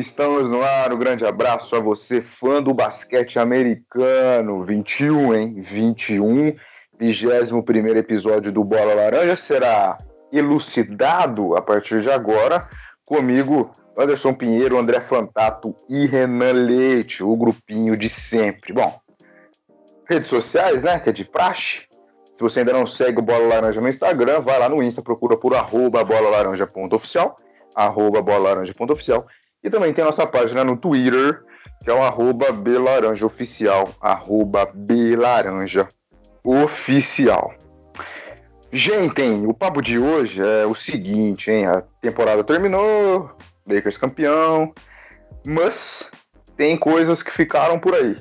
estamos no ar. Um grande abraço a você, fã do basquete americano. 21, hein? 21. 21 episódio do Bola Laranja será elucidado a partir de agora. Comigo, Anderson Pinheiro, André Fantato e Renan Leite, o grupinho de sempre. Bom, redes sociais, né? Que é de praxe. Se você ainda não segue o Bola Laranja no Instagram, vai lá no Insta, procura por arroba bolalaranja.oficial, arroba bolalaranja.oficial. E também tem a nossa página no Twitter, que é o arroba belaranjaoficial, arroba belaranjaoficial. Gente, hein, o papo de hoje é o seguinte, hein? A temporada terminou, Lakers campeão, mas tem coisas que ficaram por aí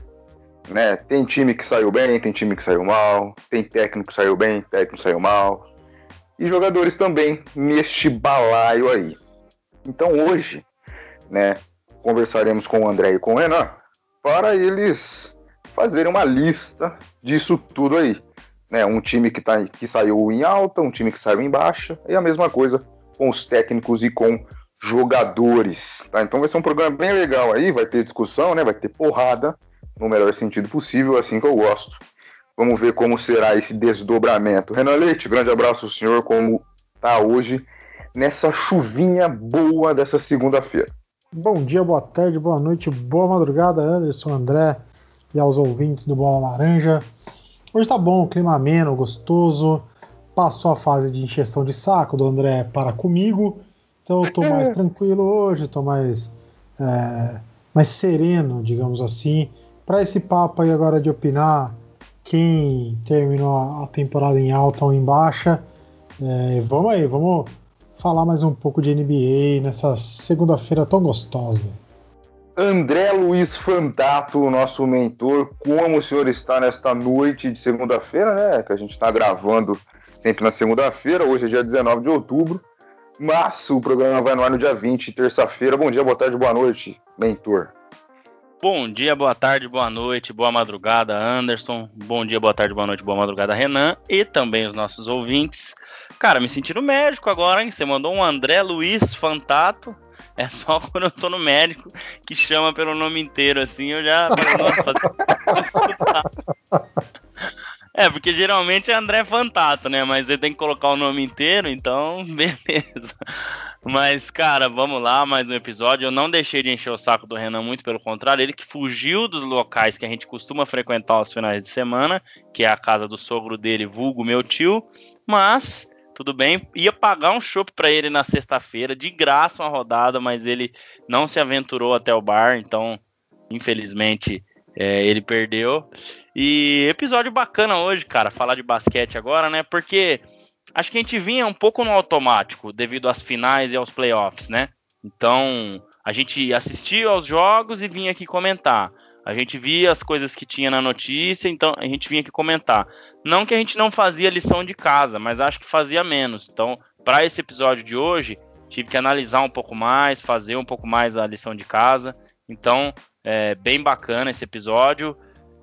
né? Tem time que saiu bem, tem time que saiu mal, tem técnico que saiu bem, técnico que saiu mal. E jogadores também neste balaio aí. Então hoje, né, conversaremos com o André e com o Renan para eles fazerem uma lista disso tudo aí. Né, um time que, tá, que saiu em alta, um time que saiu em baixa, e a mesma coisa com os técnicos e com jogadores. Tá? Então vai ser um programa bem legal aí, vai ter discussão, né? Vai ter porrada no melhor sentido possível, assim que eu gosto. Vamos ver como será esse desdobramento. Renan Leite, grande abraço ao senhor, como tá hoje nessa chuvinha boa dessa segunda-feira. Bom dia, boa tarde, boa noite, boa madrugada, Anderson, André e aos ouvintes do Bola Laranja. Hoje tá bom, clima ameno, gostoso. Passou a fase de encheção de saco do André para comigo, então eu tô mais tranquilo hoje, tô mais, é, mais sereno, digamos assim para esse papo aí agora de opinar quem terminou a temporada em alta ou em baixa, é, vamos aí, vamos falar mais um pouco de NBA nessa segunda-feira tão gostosa. André Luiz Fantato, nosso mentor, como o senhor está nesta noite de segunda-feira, né? Que a gente está gravando sempre na segunda-feira, hoje é dia 19 de outubro, mas o programa vai no ar no dia 20, terça-feira. Bom dia, boa tarde, boa noite, mentor. Bom dia, boa tarde, boa noite, boa madrugada, Anderson. Bom dia, boa tarde, boa noite, boa madrugada, Renan. E também os nossos ouvintes. Cara, me senti no médico agora, hein? Você mandou um André Luiz Fantato. É só quando eu tô no médico que chama pelo nome inteiro, assim, eu já. É, porque geralmente é André Fantato, né? Mas ele tem que colocar o nome inteiro, então beleza. Mas, cara, vamos lá, mais um episódio. Eu não deixei de encher o saco do Renan, muito pelo contrário. Ele que fugiu dos locais que a gente costuma frequentar aos finais de semana, que é a casa do sogro dele, vulgo meu tio. Mas, tudo bem, ia pagar um chopp para ele na sexta-feira, de graça uma rodada, mas ele não se aventurou até o bar, então, infelizmente, é, ele perdeu. E episódio bacana hoje, cara, falar de basquete agora, né? Porque acho que a gente vinha um pouco no automático devido às finais e aos playoffs, né? Então, a gente assistia aos jogos e vinha aqui comentar. A gente via as coisas que tinha na notícia, então a gente vinha aqui comentar. Não que a gente não fazia lição de casa, mas acho que fazia menos. Então, para esse episódio de hoje, tive que analisar um pouco mais, fazer um pouco mais a lição de casa. Então, é bem bacana esse episódio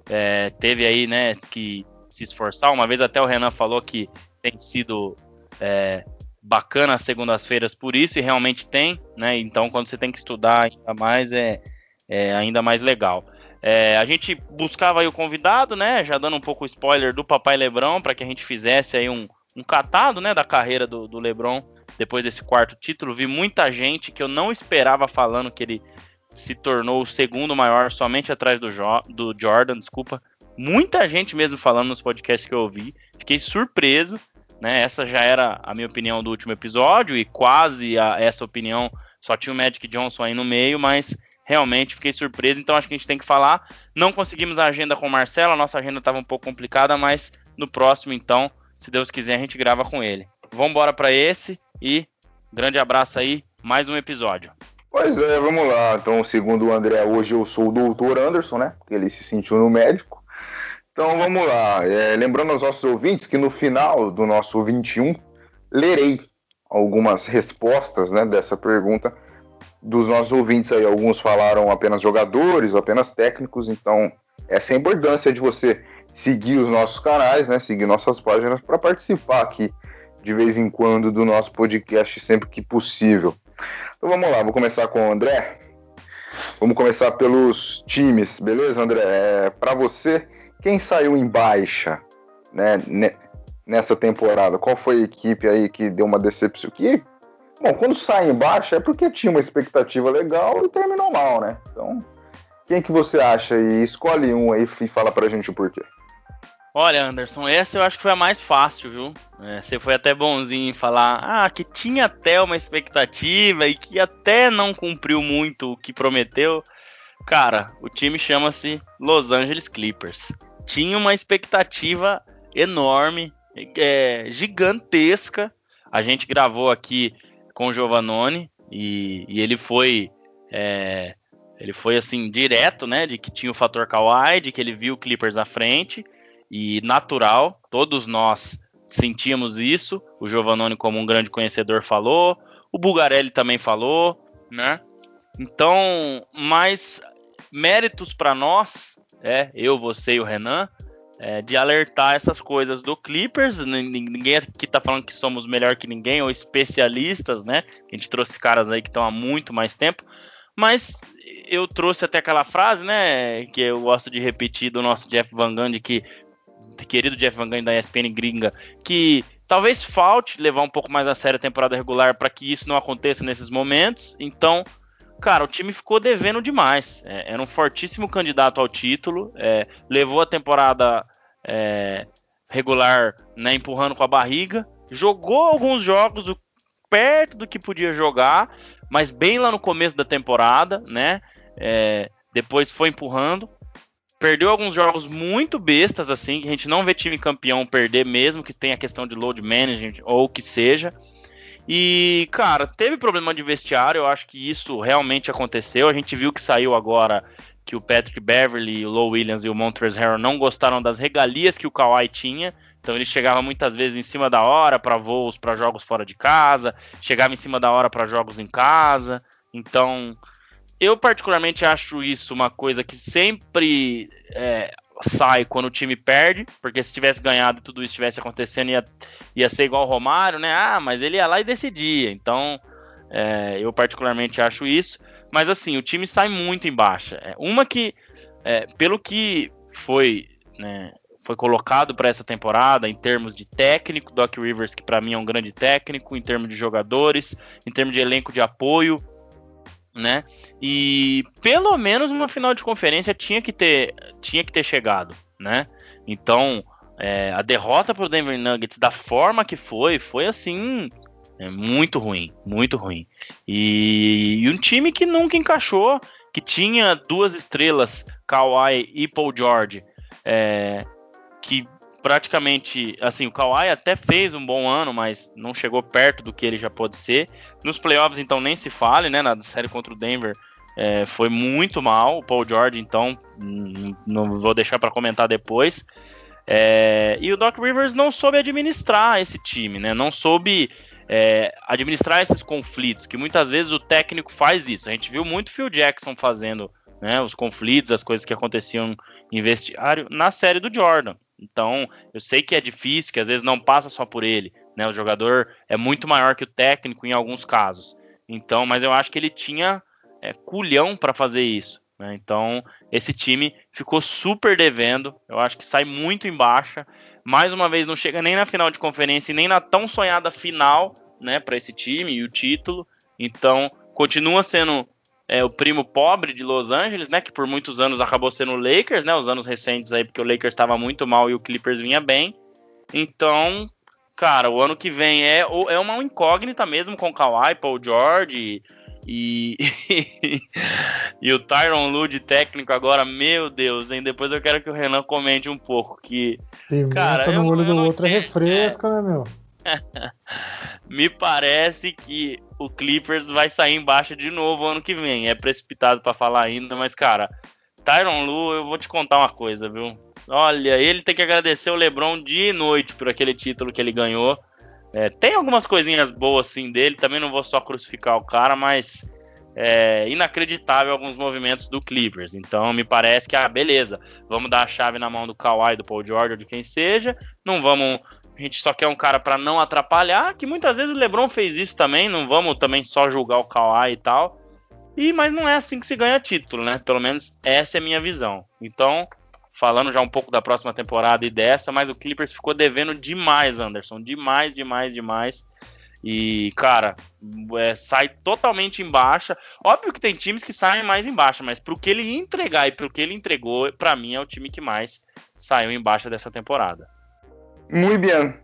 é, teve aí, né, que se esforçar. Uma vez até o Renan falou que tem sido é, bacana as segundas-feiras por isso, e realmente tem, né? Então, quando você tem que estudar ainda mais, é, é ainda mais legal. É, a gente buscava aí o convidado, né? Já dando um pouco o spoiler do Papai Lebron, para que a gente fizesse aí um, um catado, né, da carreira do, do Lebron depois desse quarto título. Vi muita gente que eu não esperava falando que ele se tornou o segundo maior, somente atrás do, jo do Jordan, desculpa. Muita gente mesmo falando nos podcasts que eu ouvi. Fiquei surpreso, né? Essa já era a minha opinião do último episódio e quase a, essa opinião só tinha o Magic Johnson aí no meio, mas realmente fiquei surpreso. Então acho que a gente tem que falar. Não conseguimos a agenda com o Marcelo, a nossa agenda estava um pouco complicada, mas no próximo, então, se Deus quiser, a gente grava com ele. Vamos embora para esse e grande abraço aí, mais um episódio. Pois é, vamos lá. Então, segundo o André, hoje eu sou o doutor Anderson, né? Porque ele se sentiu no médico. Então, vamos lá. É, lembrando aos nossos ouvintes que no final do nosso 21, lerei algumas respostas né, dessa pergunta dos nossos ouvintes aí. Alguns falaram apenas jogadores, apenas técnicos. Então, essa é a importância de você seguir os nossos canais, né? Seguir nossas páginas para participar aqui de vez em quando do nosso podcast sempre que possível. Então vamos lá, vou começar com o André. Vamos começar pelos times, beleza, André? É, para você, quem saiu em baixa né, nessa temporada? Qual foi a equipe aí que deu uma decepção? Que, bom, quando sai em baixa é porque tinha uma expectativa legal e terminou mal, né? Então, quem que você acha? E escolhe um aí e fala pra gente o porquê. Olha, Anderson, essa eu acho que foi a mais fácil, viu? É, você foi até bonzinho em falar ah, que tinha até uma expectativa e que até não cumpriu muito o que prometeu. Cara, o time chama-se Los Angeles Clippers. Tinha uma expectativa enorme, é, gigantesca. A gente gravou aqui com o Giovannone e, e ele foi é, ele foi assim direto, né, de que tinha o fator Kawhi, de que ele viu o Clippers à frente e natural. Todos nós sentíamos isso. O Giovannone, como um grande conhecedor, falou. O Bugarelli também falou, né? Então, mais méritos para nós, é, eu, você e o Renan, é, de alertar essas coisas do Clippers. Ninguém aqui tá falando que somos melhor que ninguém ou especialistas, né? A gente trouxe caras aí que estão há muito mais tempo. Mas eu trouxe até aquela frase, né, que eu gosto de repetir do nosso Jeff Van Gundy, que querido Jeff Van Gundy da ESPN gringa, que talvez falte levar um pouco mais a sério a temporada regular para que isso não aconteça nesses momentos. Então, cara, o time ficou devendo demais. É, era um fortíssimo candidato ao título, é, levou a temporada é, regular né, empurrando com a barriga, jogou alguns jogos perto do que podia jogar, mas bem lá no começo da temporada, né? É, depois foi empurrando perdeu alguns jogos muito bestas, assim, que a gente não vê time campeão perder, mesmo que tenha questão de load management ou o que seja. E, cara, teve problema de vestiário, eu acho que isso realmente aconteceu. A gente viu que saiu agora que o Patrick Beverly, o Low Williams e o Montrezl Harrell não gostaram das regalias que o Kawhi tinha. Então ele chegava muitas vezes em cima da hora para voos para jogos fora de casa, chegava em cima da hora para jogos em casa. Então, eu particularmente acho isso uma coisa que sempre é, sai quando o time perde, porque se tivesse ganhado e tudo isso estivesse acontecendo, ia, ia ser igual o Romário, né? Ah, mas ele ia lá e decidia. Então, é, eu particularmente acho isso. Mas assim, o time sai muito em baixa. É, uma que, é, pelo que foi, né, foi colocado para essa temporada, em termos de técnico, Doc Rivers, que para mim é um grande técnico, em termos de jogadores, em termos de elenco de apoio, né? E pelo menos uma final de conferência tinha que ter, tinha que ter chegado, né? Então, é, a derrota para o Denver Nuggets da forma que foi, foi assim, é, muito ruim, muito ruim. E, e, um time que nunca encaixou, que tinha duas estrelas, Kawhi e Paul George, é, que praticamente, assim, o Kawhi até fez um bom ano, mas não chegou perto do que ele já pode ser. Nos playoffs, então, nem se fale, né? Na série contra o Denver é, foi muito mal. O Paul George, então, não vou deixar para comentar depois. É, e o Doc Rivers não soube administrar esse time, né? Não soube é, administrar esses conflitos, que muitas vezes o técnico faz isso. A gente viu muito Phil Jackson fazendo né, os conflitos, as coisas que aconteciam em vestiário na série do Jordan. Então, eu sei que é difícil, que às vezes não passa só por ele, né? O jogador é muito maior que o técnico em alguns casos. Então, mas eu acho que ele tinha é, culhão para fazer isso. Né? Então, esse time ficou super devendo. Eu acho que sai muito em baixa. Mais uma vez, não chega nem na final de conferência nem na tão sonhada final, né, para esse time e o título. Então, continua sendo é, o primo pobre de Los Angeles, né? Que por muitos anos acabou sendo o Lakers, né? Os anos recentes aí, porque o Lakers estava muito mal e o Clippers vinha bem. Então, cara, o ano que vem é, é uma incógnita mesmo com o Kawhi, Paul George e, e o Tyron Lue de técnico agora, meu Deus, hein? Depois eu quero que o Renan comente um pouco que, Pimenta cara, no eu, olho eu do outro é refresca, é, né, meu? Me parece que o Clippers vai sair embaixo de novo ano que vem. É precipitado para falar ainda, mas cara, Tyron Lu, eu vou te contar uma coisa, viu? Olha, ele tem que agradecer o LeBron dia e noite por aquele título que ele ganhou. É, tem algumas coisinhas boas assim dele, também não vou só crucificar o cara, mas é inacreditável alguns movimentos do Clippers. Então me parece que, ah, beleza, vamos dar a chave na mão do Kawhi, do Paul George, de quem seja, não vamos A gente só quer um cara para não atrapalhar, que muitas vezes o LeBron fez isso também, não vamos também só julgar o Kawhi e tal. E mas não é assim que se ganha título, né? Pelo menos essa é a minha visão. Então, falando já um pouco da próxima temporada e dessa, mas o Clippers ficou devendo demais, Anderson, demais, demais, demais. E, cara, é, sai totalmente em baixa. Óbvio que tem times que saem mais em baixa, mas pro que ele entregar e pro que ele entregou, para mim é o time que mais saiu em baixa dessa temporada. Muito bem.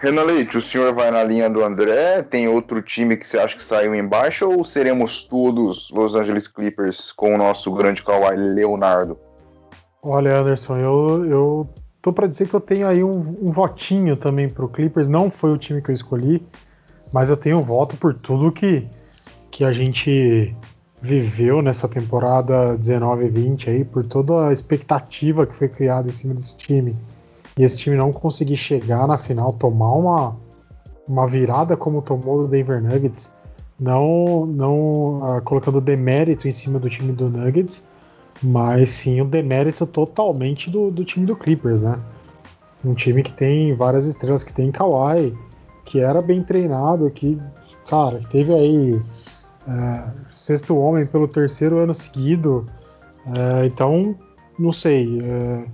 Renan Leite, o senhor vai na linha do André? Tem outro time que você acha que saiu em baixa ou seremos todos Los Angeles Clippers com o nosso grande Kawhi Leonardo? Olha, Anderson, eu, eu tô para dizer que eu tenho aí um, um votinho também pro Clippers. Não foi o time que eu escolhi, mas eu tenho voto por tudo que, que a gente viveu nessa temporada 19 e 20 aí, por toda a expectativa que foi criada em cima desse time. E esse time não conseguir chegar na final, tomar uma, uma virada como tomou o Denver Nuggets, não, não uh, colocando demérito em cima do time do Nuggets, mas sim o demérito totalmente do, do time do Clippers, né? Um time que tem várias estrelas, que tem Kawhi, que era bem treinado, que, cara, teve aí é, sexto homem pelo terceiro ano seguido. É, então, não sei. É,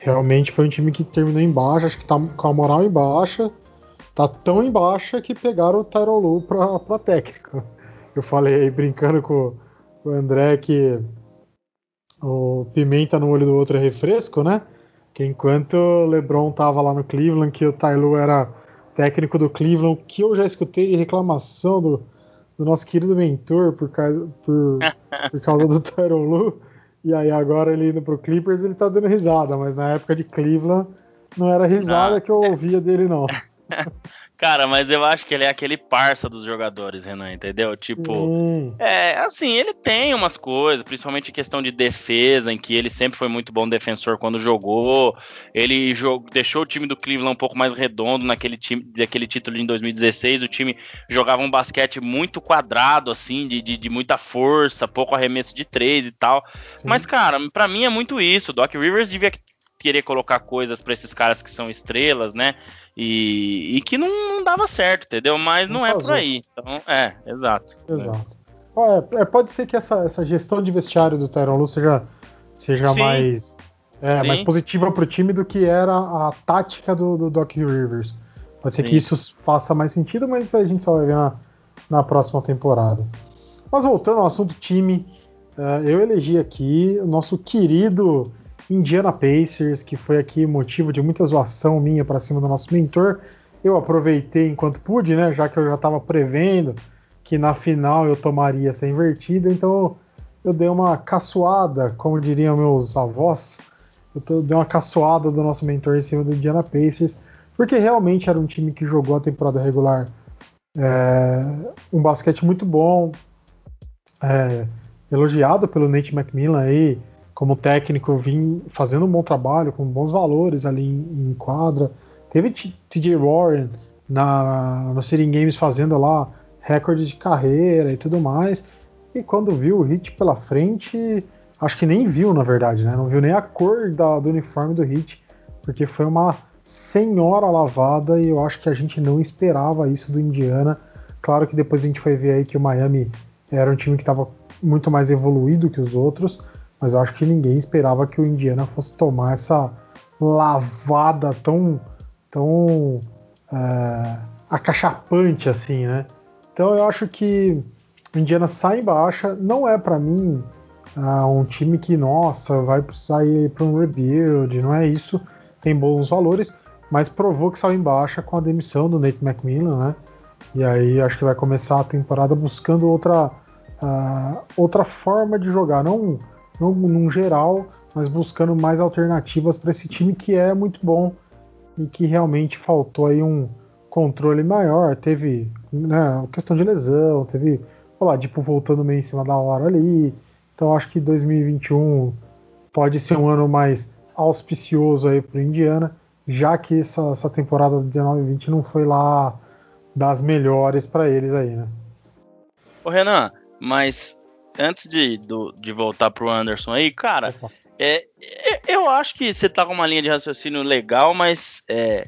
realmente foi um time que terminou em baixa, acho que tá com a moral em baixa. Tá tão em baixa que pegaram o Tyron Lu pra, pra técnica. Eu falei aí brincando com, o André que o pimenta no olho do outro é refresco, né? Que enquanto o LeBron tava lá no Cleveland, que o Tyloo era técnico do Cleveland, que eu já escutei de reclamação do, do nosso querido mentor por causa, por, por causa do Tyron Lu. E aí agora ele indo pro Clippers, ele tá dando risada, mas na época de Cleveland não era risada que eu ouvia dele, não. Cara, mas eu acho que ele é aquele parça dos jogadores, Renan, entendeu? Tipo, hum. é assim, ele tem umas coisas, principalmente em questão de defesa, em que ele sempre foi muito bom defensor quando jogou. Ele jogou, deixou o time do Cleveland um pouco mais redondo naquele time, daquele título em 2016. O time jogava um basquete muito quadrado, assim, de, de, de muita força, pouco arremesso de três e tal. Sim. Mas, cara, para mim é muito isso. O Doc Rivers devia querer colocar coisas para esses caras que são estrelas, né? E, e que não, não, dava certo, entendeu? Mas não, não é por aí. Então, é, exato. Exato. É, pode ser que essa, essa gestão de vestiário do Tyron Lu seja, seja mais, é, mais positiva para o time do que era a tática do, do Doc Rivers. Pode ser Sim. que isso faça mais sentido, mas a gente só vai ver na, na próxima temporada. Mas voltando ao assunto time, uh, eu elegi aqui o nosso querido Indiana Pacers, que foi aqui motivo de muita zoação minha para cima do nosso mentor. Eu aproveitei enquanto pude, né, já que eu já estava prevendo que na final eu tomaria essa invertida, então eu dei uma caçoada, como diriam meus avós, eu dei uma caçoada do nosso mentor em cima do Indiana Pacers, porque realmente era um time que jogou a temporada regular é, um basquete muito bom, é, elogiado pelo Nate McMillan aí, como técnico, vim fazendo um bom trabalho, com bons valores ali em, em quadra. Teve TJ Warren na, no City Games fazendo lá recorde de carreira e tudo mais. E quando viu o Hit pela frente, acho que nem viu, na verdade, né? Não viu nem a cor da, do uniforme do Hit, porque foi uma senhora lavada e eu acho que a gente não esperava isso do Indiana. Claro que depois a gente foi ver aí que o Miami era um time que estava muito mais evoluído que os outros, mas eu acho que ninguém esperava que o Indiana fosse tomar essa lavada tão, tão é, acachapante assim, né? Então eu acho que o Indiana sai em baixa, não é para mim uh, um time que, nossa, vai precisar ir para um rebuild, não é isso, tem bons valores, mas provou que saiu em baixa com a demissão do Nate McMillan, né? E aí acho que vai começar a temporada buscando outra, uh, outra forma de jogar, não no, num geral, mas buscando mais alternativas para esse time que é muito bom e que realmente faltou aí um controle maior. Teve né, questão de lesão, teve o tipo voltando meio em cima da hora ali. Então acho que 2021 pode ser um ano mais auspicioso aí para Indiana, já que essa, essa temporada 19-20 não foi lá das melhores para eles aí, né? Ô Renan, mas antes de, do, de voltar pro Anderson aí, cara, é, é, eu acho que você tá com uma linha de raciocínio legal, mas é,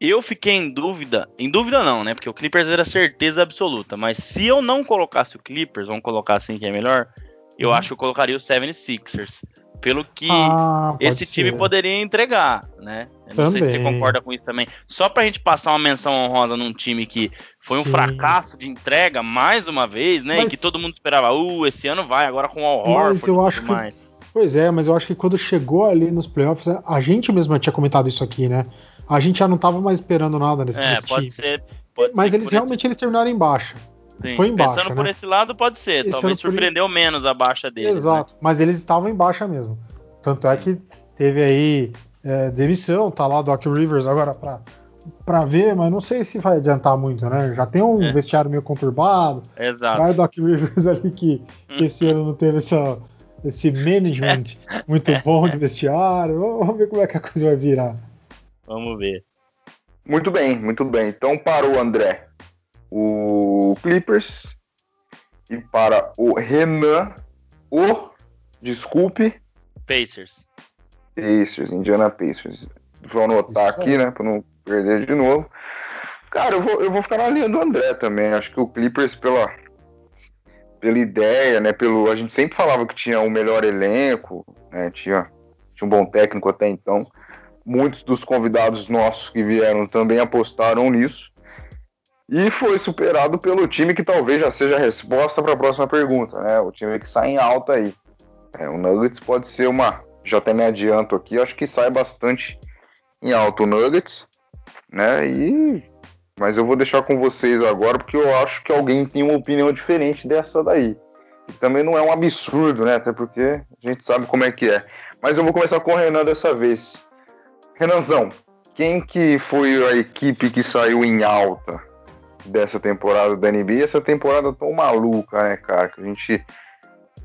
eu fiquei em dúvida, em dúvida não, né? Porque o Clippers era certeza absoluta, mas se eu não colocasse o Clippers, vamos colocar assim que é melhor, eu uhum. acho que eu colocaria o 76ers. Pelo que ah, esse time ser. poderia entregar, né? Eu não sei se você concorda com isso também. Só pra gente passar uma menção honrosa num time que foi um Sim. fracasso de entrega mais uma vez, né? Mas... E que todo mundo esperava, uh, esse ano vai, agora com o Al Horford eu acho que... mais. Pois é, mas eu acho que quando chegou ali nos playoffs, a gente mesmo tinha comentado isso aqui, né? A gente já não tava mais esperando nada nesse, é, nesse pode time. Ser, pode mas ser eles realmente eles terminaram em baixa. Sim, Foi em baixa, Pensando né? por esse lado, pode ser. Talvez surpreendeu por... menos a baixa deles. Exato, né? mas eles estavam em baixa mesmo. Tanto é Sim. é que teve aí é, demissão, tá lá Doc Rivers agora pra, pra ver, mas não sei se vai adiantar muito, né? Já tem um é. vestiário meio conturbado. Exato. Vai o Doc Rivers ali que, que esse ano não teve essa, esse management muito bom de vestiário. Vamos ver como é que a coisa vai virar. Vamos ver. Muito bem, muito bem. Então para o André, o Clippers e para o Renan, o desculpe Pacers. Pacers, Indiana Pacers. Vou anotar aqui, né, para não perder de novo. Cara, eu vou, eu vou ficar na linha do André também. Acho que o Clippers, pela, pela ideia, né, pelo, a gente sempre falava que tinha o melhor elenco, né, tinha, tinha um bom técnico até então. Muitos dos convidados nossos que vieram também apostaram nisso. E foi superado pelo time que talvez já seja a resposta para a próxima pergunta, né? O time que sai em alta aí. É, o Nuggets pode ser uma. Já até me adianto aqui, acho que sai bastante em alto o Nuggets, né? E. Mas eu vou deixar com vocês agora, porque eu acho que alguém tem uma opinião diferente dessa daí. E também não é um absurdo, né? Até porque a gente sabe como é que é. Mas eu vou começar com o Renan dessa vez. Renanzão, quem que foi a equipe que saiu em alta dessa temporada da NBA? Essa temporada tão maluca, né, cara? Que a gente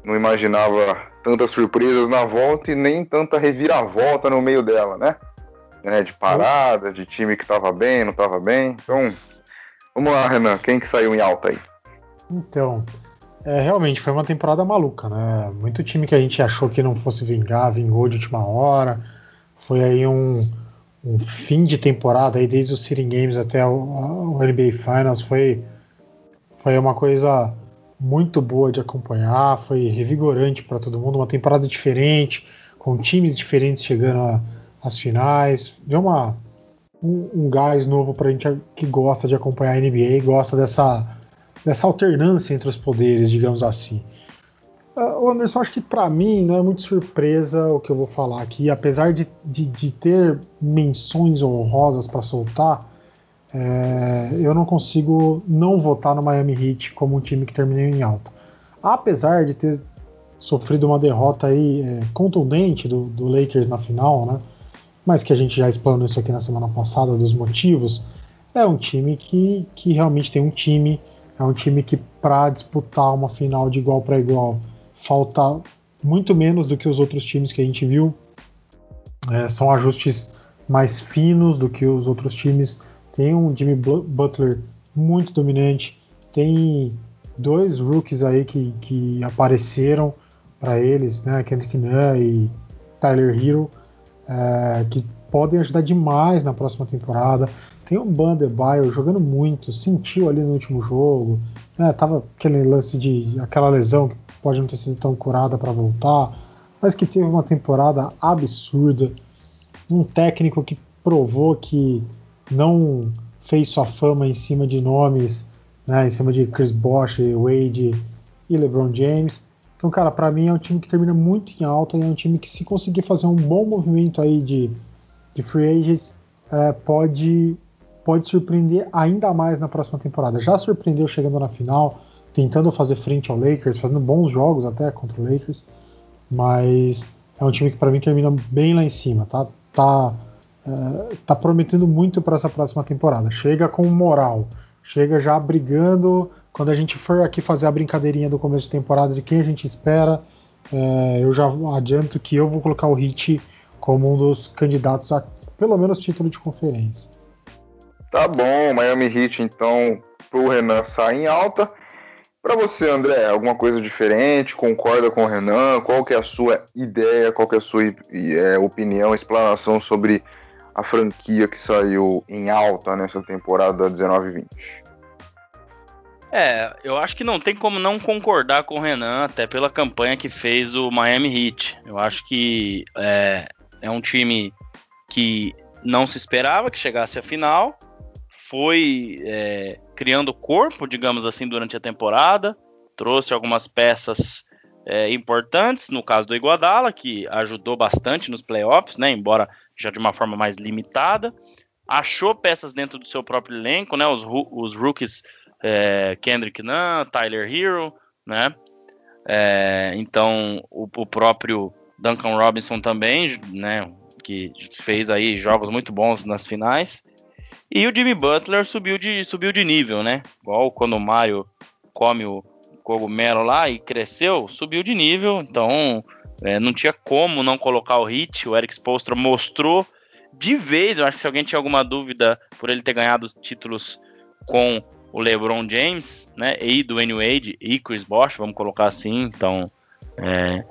não imaginava tantas surpresas na volta e nem tanta reviravolta no meio dela, né? É, de parada, de time que tava bem, não tava bem. Então, vamos lá, Renan, quem que saiu em alta aí? Então, é, realmente foi uma temporada maluca, né? Muito time que a gente achou que não fosse vingar, vingou de última hora. Foi aí um, um fim de temporada aí desde os City Games até o, o NBA Finals foi foi uma coisa muito boa de acompanhar, foi revigorante para todo mundo, uma temporada diferente, com times diferentes chegando às finais, deu uma, um, um gás novo para a gente que gosta de acompanhar a NBA e gosta dessa, dessa alternância entre os poderes, digamos assim. Uh, Anderson, acho que para mim não é muito surpresa o que eu vou falar aqui, apesar de, de, de ter menções honrosas para soltar, é, eu não consigo não votar no Miami Heat como um time que terminou em alta. Apesar de ter sofrido uma derrota aí é, contundente do, do, Lakers na final, né? Mas que a gente já explanou isso aqui na semana passada dos motivos. É um time que, que realmente tem um time, é um time que para disputar uma final de igual para igual falta muito menos do que os outros times que a gente viu. É, são ajustes mais finos do que os outros times tem um Jimmy Butler muito dominante, tem dois rookies aí que, que apareceram para eles, né, Kendrick Nunn e Tyler Hero, é, que podem ajudar demais na próxima temporada. Tem o Bandebaio jogando muito, sentiu ali no último jogo, né, tava aquele lance de aquela lesão que pode não ter sido tão curada para voltar, mas que teve uma temporada absurda, um técnico que provou que não fez sua fama em cima de nomes, né, em cima de Chris Bosh, Wade e LeBron James. Então, cara, para mim é um time que termina muito em alta e é um time que se conseguir fazer um bom movimento aí de, de free agents é, pode pode surpreender ainda mais na próxima temporada. Já surpreendeu chegando na final, tentando fazer frente ao Lakers, fazendo bons jogos até contra o Lakers, mas é um time que para mim termina bem lá em cima, tá? Tá está prometendo muito para essa próxima temporada. Chega com moral, chega já brigando. Quando a gente for aqui fazer a brincadeirinha do começo de temporada de quem a gente espera, é, eu já adianto que eu vou colocar o Hit como um dos candidatos a pelo menos título de conferência. Tá bom, Miami Heat então pro Renan sair em alta. Para você, André, alguma coisa diferente? Concorda com o Renan? Qual que é a sua ideia? Qual que é a sua é, opinião, explanação sobre a franquia que saiu em alta nessa temporada 19-20. É, eu acho que não tem como não concordar com o Renan, até pela campanha que fez o Miami Heat. Eu acho que é, é um time que não se esperava que chegasse à final, foi é, criando corpo, digamos assim, durante a temporada, trouxe algumas peças é, importantes, no caso do Iguadala, que ajudou bastante nos playoffs, né, embora já de uma forma mais limitada, achou peças dentro do seu próprio elenco, né, os, os rookies é, Kendrick Nunn, Tyler Hero, né? É, então o, o, próprio Duncan Robinson também, né? Que fez aí jogos muito bons nas finais. E o Jimmy Butler subiu de, subiu de nível, né? Igual quando o Mario come o cogumelo lá e cresceu, subiu de nível. Então é, não tinha como não colocar o hit. O Eric Spoelstra mostrou de vez. Eu acho que se alguém tinha alguma dúvida por ele ter ganhado títulos com o LeBron James, né, e do Wade e Chris Bosh, vamos colocar assim, então, é,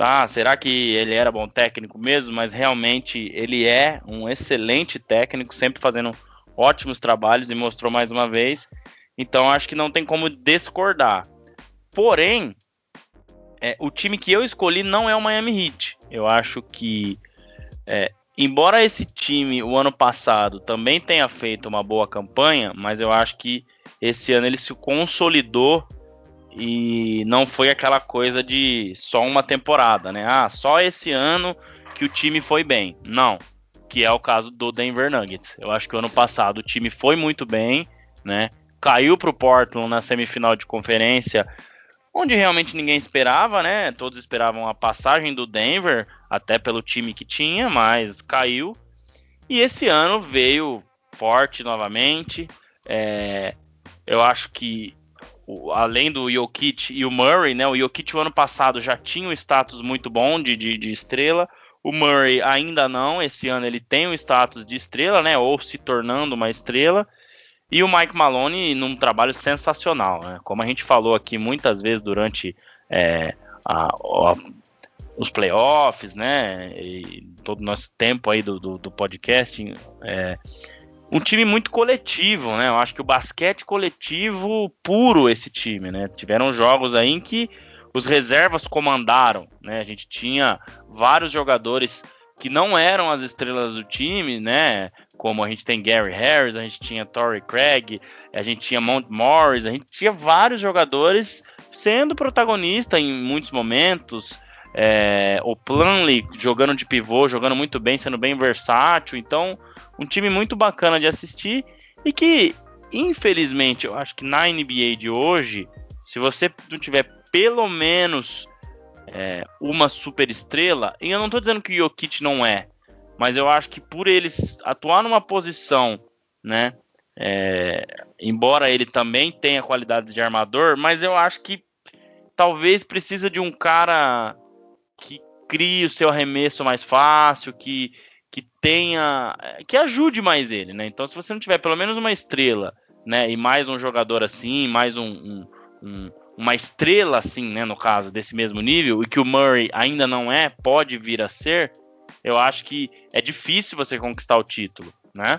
ah, será que ele era bom técnico mesmo? Mas realmente ele é um excelente técnico, sempre fazendo ótimos trabalhos e mostrou mais uma vez. Então acho que não tem como discordar. Porém, é, o time que eu escolhi não é o Miami Heat. Eu acho que é, embora esse time, o ano passado, também tenha feito uma boa campanha, mas eu acho que esse ano ele se consolidou e não foi aquela coisa de só uma temporada, né? Ah, só esse ano que o time foi bem. Não, que é o caso do Denver Nuggets. Eu acho que o ano passado o time foi muito bem, né? Caiu para o Portland na semifinal de conferência, onde realmente ninguém esperava, né? Todos esperavam a passagem do Denver, até pelo time que tinha, mas caiu. E esse ano veio forte novamente. É, eu acho que além do Jokic e o Murray, né? O Jokic o ano passado já tinha um status muito bom de, de, de, estrela. O Murray ainda não. Esse ano ele tem o um status de estrela, né? Ou se tornando uma estrela. E o Mike Maloney num trabalho sensacional, né? Como a gente falou aqui muitas vezes durante é, a, a, os playoffs, né? E todo o nosso tempo aí do, do, do podcast. É, um time muito coletivo, né? Eu acho que o basquete coletivo puro esse time, né? Tiveram jogos aí em que os reservas comandaram, né? A gente tinha vários jogadores que não eram as estrelas do time, né? Como a gente tem Gary Harris, a gente tinha Torrey Craig, a gente tinha Mount Morris, a gente tinha vários jogadores sendo protagonista em muitos momentos. É, o Plumlee jogando de pivô, jogando muito bem, sendo bem versátil. Então, um time muito bacana de assistir e que, infelizmente, eu acho que na NBA de hoje, se você não tiver pelo menos é, uma super estrela, e eu não estou dizendo que o Jokic não é, mas eu acho que por eles atuar numa posição, né? É, embora ele também tenha qualidades de armador, mas eu acho que talvez precisa de um cara que crie o seu arremesso mais fácil, que, que tenha. que ajude mais ele, né? Então, se você não tiver pelo menos uma estrela, né? E mais um jogador assim, mais um, um, um uma estrela assim, né, no caso, desse mesmo nível, e que o Murray ainda não é, pode vir a ser, eu acho que é difícil você conquistar o título, né?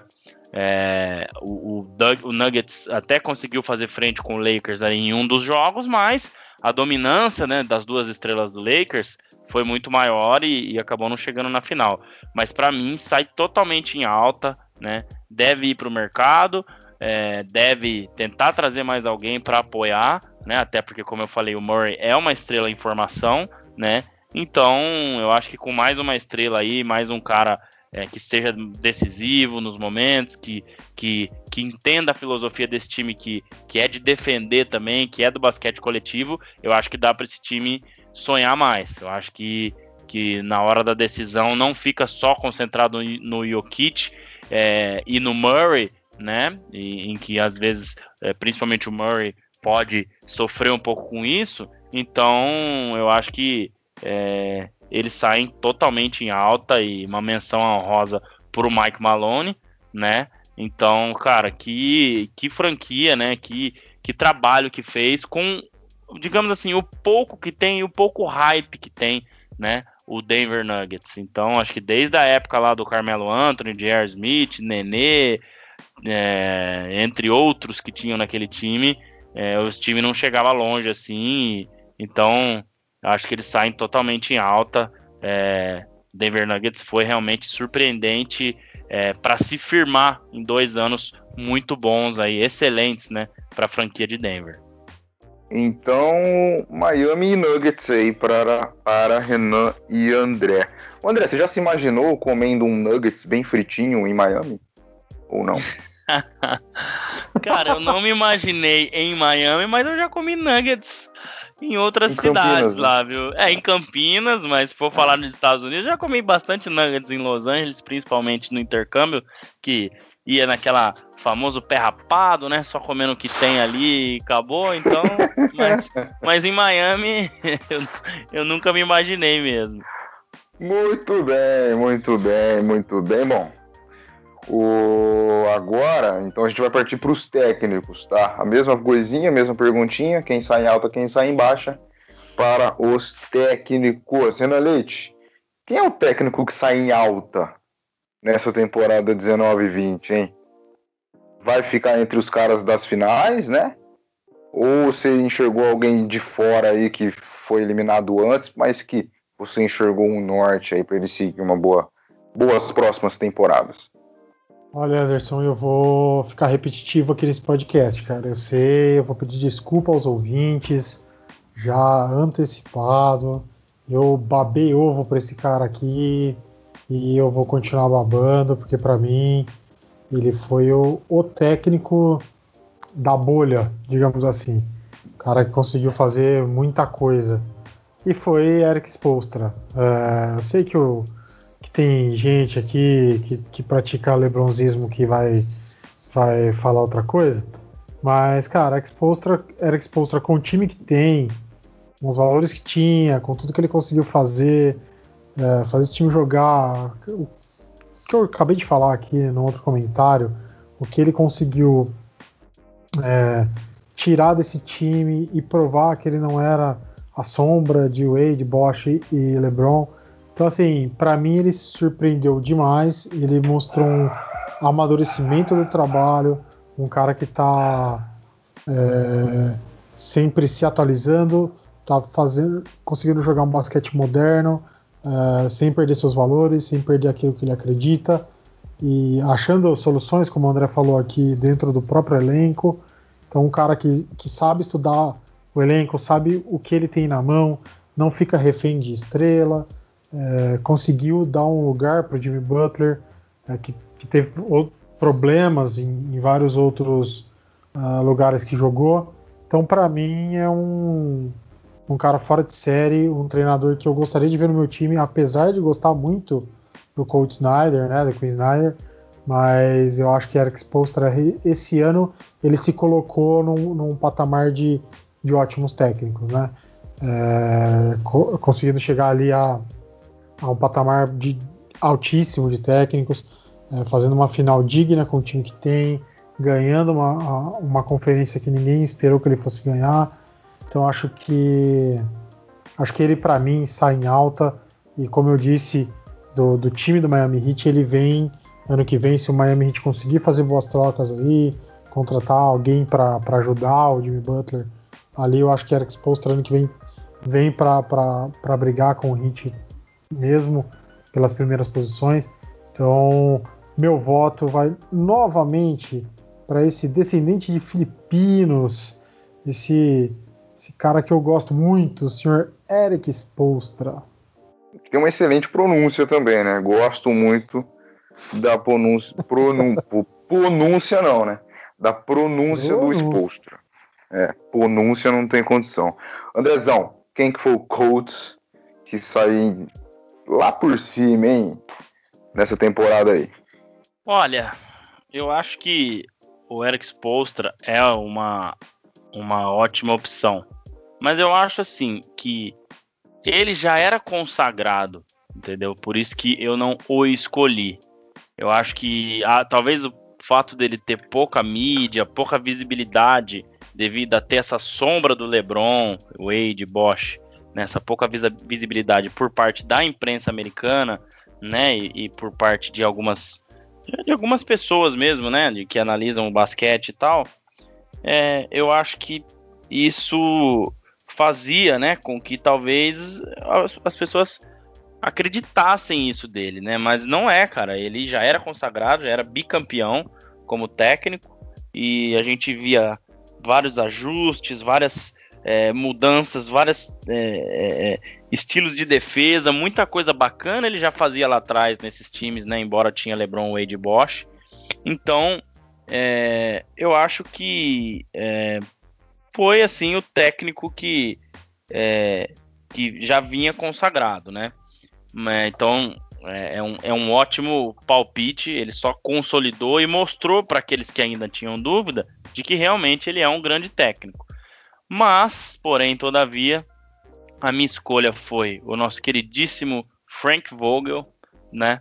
É, o, o, Nuggets até conseguiu fazer frente com o Lakers em um dos jogos, mas a dominância né, das duas estrelas do Lakers foi muito maior e, e acabou não chegando na final. Mas para mim sai totalmente em alta, né? Deve ir para o mercado, é, deve tentar trazer mais alguém para apoiar, né? Até porque, como eu falei, o Murray é uma estrela em formação, né? Então, eu acho que com mais uma estrela aí, mais um cara é, que seja decisivo nos momentos, que, que, que entenda a filosofia desse time que, que é de defender também, que é do basquete coletivo, eu acho que dá para esse time sonhar mais. Eu acho que, que na hora da decisão não fica só concentrado no Jokic é, e no Murray, né? E, em que às vezes, é, principalmente o Murray, pode sofrer um pouco com isso. Então, eu acho que é, eles saem totalmente em alta e uma menção honrosa para o Mike Malone, né? Então, cara, que, que franquia, né? Que, que trabalho que fez com, digamos assim, o pouco que tem, o pouco hype que tem, né? o Denver Nuggets. Então, acho que desde a época lá do Carmelo Anthony, J.R. Smith, Nenê, é, entre outros que tinham naquele time, é, os times não chegavam longe assim. Então, acho que eles saem totalmente em alta. É, Denver Nuggets foi realmente surpreendente é, para se firmar em dois anos muito bons aí, excelentes, né, para a franquia de Denver. Então, Miami Nuggets aí para, para Renan e André. O André, você já se imaginou comendo um Nuggets bem fritinho em Miami? Ou não? Cara, eu não me imaginei em Miami, mas eu já comi Nuggets em outras em cidades Campinas, né? lá, viu? É, em Campinas, mas se for falar nos Estados Unidos, já comi bastante nuggets em Los Angeles, principalmente no intercâmbio, que ia naquela famoso pé rapado, né? Só comendo o que tem ali e acabou. Então, mas, mas em Miami eu, eu nunca me imaginei mesmo. Muito bem, muito bem, muito bem. Bom, o agora, então a gente vai partir para os técnicos, tá? A mesma coisinha, a mesma perguntinha, quem sai em alta, quem sai em baixa, para os técnicos. Renan Leite, quem é o técnico que sai em alta nessa temporada 19 e 20, hein? Vai ficar entre os caras das finais, né? Ou você enxergou alguém de fora aí que foi eliminado antes, mas que você enxergou um norte aí para ele seguir uma boa, boas próximas temporadas? Olha, Anderson, eu vou ficar repetitivo aqui nesse podcast, cara. Eu sei, eu vou pedir desculpa aos ouvintes, já antecipado. Eu babei ovo para esse cara aqui e eu vou continuar babando, porque para mim ele foi o, o, técnico da bolha, digamos assim. O cara que conseguiu fazer muita coisa. E foi Eric Spolstra. É, eu sei que o tem gente aqui que, que pratica lebronzismo que vai, vai falar outra coisa. Mas, cara, era Expostra com o time que tem, com os valores que tinha, com tudo que ele conseguiu fazer, é, fazer esse time jogar. O que eu acabei de falar aqui no outro comentário, o que ele conseguiu é, tirar desse time e provar que ele não era a sombra de Wade, Bosch e LeBron então, assim, para mim ele surpreendeu demais. Ele mostrou um amadurecimento do trabalho, um cara que está é, sempre se atualizando, tá fazendo, conseguindo jogar um basquete moderno, é, sem perder seus valores, sem perder aquilo que ele acredita e achando soluções, como o André falou aqui, dentro do próprio elenco. Então, um cara que, que sabe estudar o elenco, sabe o que ele tem na mão, não fica refém de estrela é, conseguiu dar um lugar para o Jimmy Butler, é, que, que, teve problemas em, em, vários outros uh, lugares que jogou. Então, para mim, é um, um cara fora de série, um treinador que eu gostaria de ver no meu time, apesar de gostar muito do Coach Snyder, né, do Queen Snyder, mas eu acho que Eric Spoelstra esse ano ele se colocou num, num patamar de, de ótimos técnicos, né, é, co conseguindo chegar ali a a um patamar de, altíssimo de técnicos, é, fazendo uma final digna com o time que tem, ganhando uma, uma conferência que ninguém esperou que ele fosse ganhar. Então acho que acho que ele para mim sai em alta e como eu disse do, do time do Miami Heat ele vem ano que vem se o Miami Heat conseguir fazer boas trocas aí, contratar alguém para ajudar o Jimmy Butler ali eu acho que Eric Spoelstra ano que vem vem para brigar com o Heat mesmo pelas primeiras posições. Então, meu voto vai novamente para esse descendente de filipinos, esse, esse cara que eu gosto muito, o senhor Eric Spolstra. Tem uma excelente pronúncia também, né? Gosto muito da pronúncia. Pronun, pronúncia não, né? Da pronúncia do Spolstra. É, pronúncia não tem condição. Andrezão, quem que foi o coach que saiu lá por cima, hein? Nessa temporada aí. Olha, eu acho que o Eric Spolstra é uma, uma ótima opção. Mas eu acho assim que ele já era consagrado, entendeu? Por isso que eu não o escolhi. Eu acho que ah, talvez o fato dele ter pouca mídia, pouca visibilidade, devido a ter essa sombra do LeBron, Wade, Bosch, nessa pouca visibilidade por parte da imprensa americana, né, e, e por parte de algumas de algumas pessoas mesmo, né, de que analisam o basquete e tal, é, eu acho que isso fazia, né, com que talvez as, as, pessoas acreditassem isso dele, né, mas não é, cara, ele já era consagrado, já era bicampeão como técnico e a gente via vários ajustes, várias é, mudanças, vários é, é, é, estilos de defesa, muita coisa bacana ele já fazia lá atrás nesses times, né? Embora tinha LeBron, Wade e Bosch. Então, é, eu acho que é, foi assim o técnico que que já vinha consagrado, né? Então é, um, é um ótimo palpite. Ele só consolidou e mostrou para aqueles que ainda tinham dúvida de que realmente ele é um grande técnico. Mas, porém, todavia, a minha escolha foi o nosso queridíssimo Frank Vogel, né?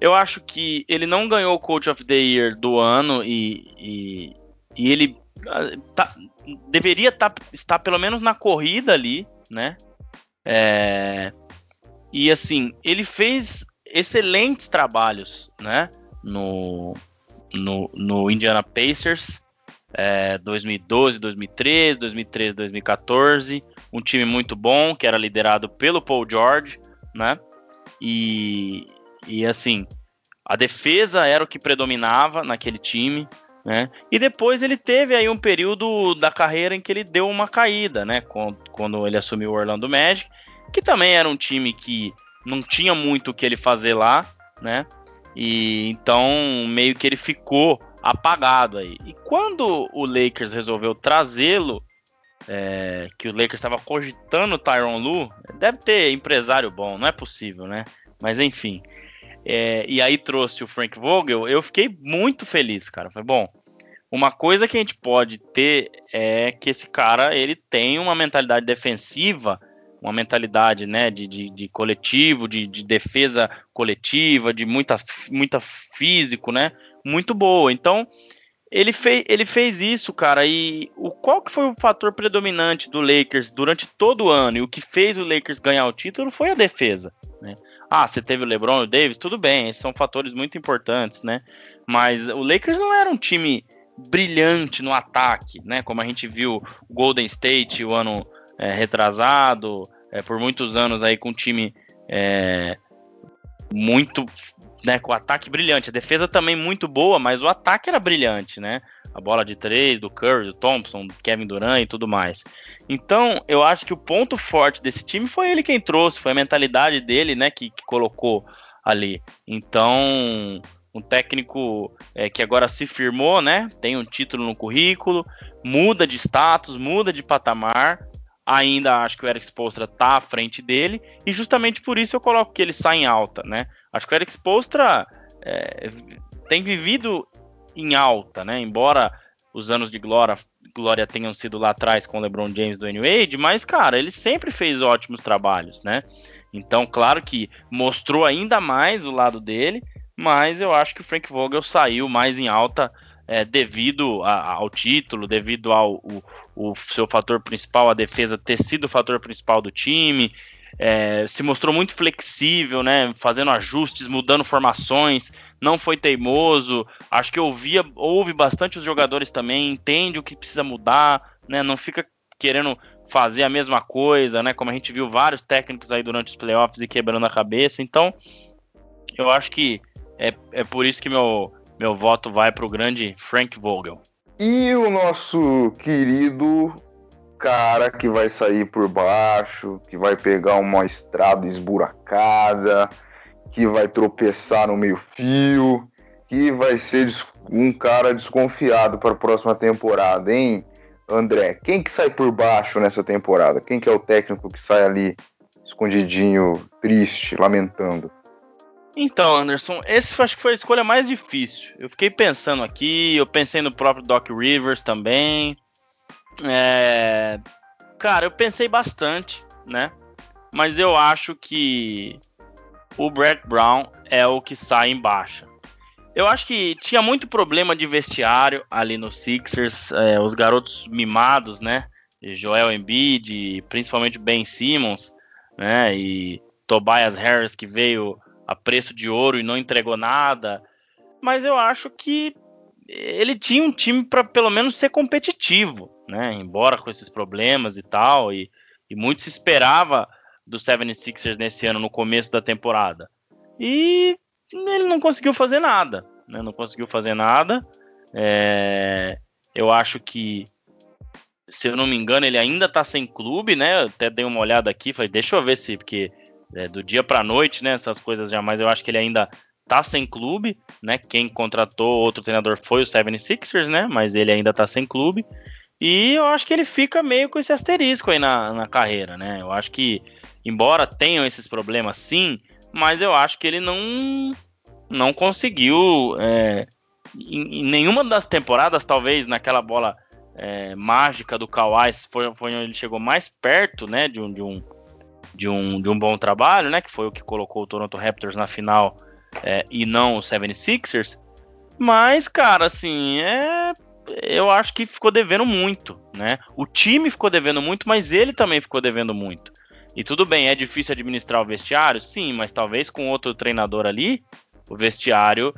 Eu acho que ele não ganhou o Coach of the Year do ano e, e, e ele ah, tá, deveria tá, estar pelo menos na corrida ali, né? É, e assim, ele fez excelentes trabalhos, né? No, no, no Indiana Pacers é, 2012, 2013, 2013, 2014, um time muito bom que era liderado pelo Paul George, né? E, e assim, a defesa era o que predominava naquele time, né? E depois ele teve aí um período da carreira em que ele deu uma caída, né? Quando, quando ele assumiu o Orlando Magic, que também era um time que não tinha muito o que ele fazer lá, né? E então meio que ele ficou apagado aí. E quando o Lakers resolveu trazê-lo, é, que o Lakers estava cogitando o Tyron Lu, deve ter empresário bom, não é possível, né? Mas enfim. É, e aí trouxe o Frank Vogel, eu fiquei muito feliz, cara. Foi bom. Uma coisa que a gente pode ter é que esse cara ele tem uma mentalidade defensiva, uma mentalidade né, de, de, de coletivo, de, de, defesa coletiva, de muita, muita físico, né? Muito boa. Então, ele, fez, ele fez isso, cara. E o, qual que foi o fator predominante do Lakers durante todo o ano? E o que fez o Lakers ganhar o título foi a defesa. Né? Ah, você teve o LeBron e o Davis, tudo bem, são fatores muito importantes, né? Mas o Lakers não era um time brilhante no ataque, né? Como a gente viu o Golden State o ano é, retrasado, é, por muitos anos aí com um time é, muito né, com o ataque brilhante. A defesa também muito boa, mas o ataque era brilhante, né? A bola de três do Curry, do Thompson, do Kevin Durant e tudo mais. Então, eu acho que o ponto forte desse time foi ele quem trouxe, foi a mentalidade dele, né, que, que colocou ali. Então, um técnico é, que agora se firmou, né? Tem um título no currículo, muda de status, muda de patamar. Ainda acho que o Eric Spoelstra tá à frente dele e justamente por isso eu coloco que ele sai em alta, né? Acho que o Eric Spoelstra é, tem vivido em alta, né? Embora os anos de glória, glória tenham sido lá atrás com o LeBron James do Wade, mas cara, ele sempre fez ótimos trabalhos, né? Então, claro que mostrou ainda mais o lado dele, mas eu acho que o Frank Vogel saiu mais em alta é, devido a, ao título, devido ao o, o seu fator principal, a defesa ter sido o fator principal do time, é, se mostrou muito flexível, né? Fazendo ajustes, mudando formações, não foi teimoso. Acho que ouvia, ouve bastante os jogadores também, entende o que precisa mudar, né? Não fica querendo fazer a mesma coisa, né? Como a gente viu vários técnicos aí durante os playoffs e quebrando a cabeça. Então, eu acho que é, é por isso que meu, meu voto vai para o grande Frank Vogel. E o nosso querido cara que vai sair por baixo, que vai pegar uma estrada esburacada, que vai tropeçar no meio-fio, que vai ser um cara desconfiado para a próxima temporada, hein, André? Quem que sai por baixo nessa temporada? Quem que é o técnico que sai ali escondidinho, triste, lamentando? Então, Anderson, esse acho que foi a escolha mais difícil. Eu fiquei pensando aqui, eu pensei no próprio Doc Rivers também. É, cara, eu pensei bastante, né? Mas eu acho que o Brett Brown é o que sai em baixa. Eu acho que tinha muito problema de vestiário ali no Sixers, é, os garotos mimados, né? Joel Embiid, principalmente Ben Simmons, né? E Tobias Harris que veio a preço de ouro e não entregou nada. Mas eu acho que ele tinha um time para pelo menos ser competitivo, né? Embora com esses problemas e tal, e, e muito se esperava do 76ers nesse ano no começo da temporada. E ele não conseguiu fazer nada, né? Não conseguiu fazer nada. É, eu acho que, se eu não me engano, ele ainda tá sem clube, né? Eu até dei uma olhada aqui, falei, deixa eu ver se, porque é, do dia para noite, né? Essas coisas jamais, eu acho que ele ainda tá sem clube, né? Quem contratou outro treinador foi o 76ers, né? Mas ele ainda tá sem clube. E eu acho que ele fica meio com esse asterisco aí na, na carreira, né? Eu acho que, embora tenham esses problemas sim, mas eu acho que ele não não conseguiu é, em, nenhuma das temporadas, talvez naquela bola é, mágica do Kawhi foi, foi onde ele chegou mais perto, né, de um, de um de um, de um bom trabalho, né, que foi o que colocou o Toronto Raptors na final é, e não o 76ers. Mas, cara, assim, é, eu acho que ficou devendo muito, né? O time ficou devendo muito, mas ele também ficou devendo muito. E tudo bem, é difícil administrar o vestiário? Sim, mas talvez com outro treinador ali, o vestiário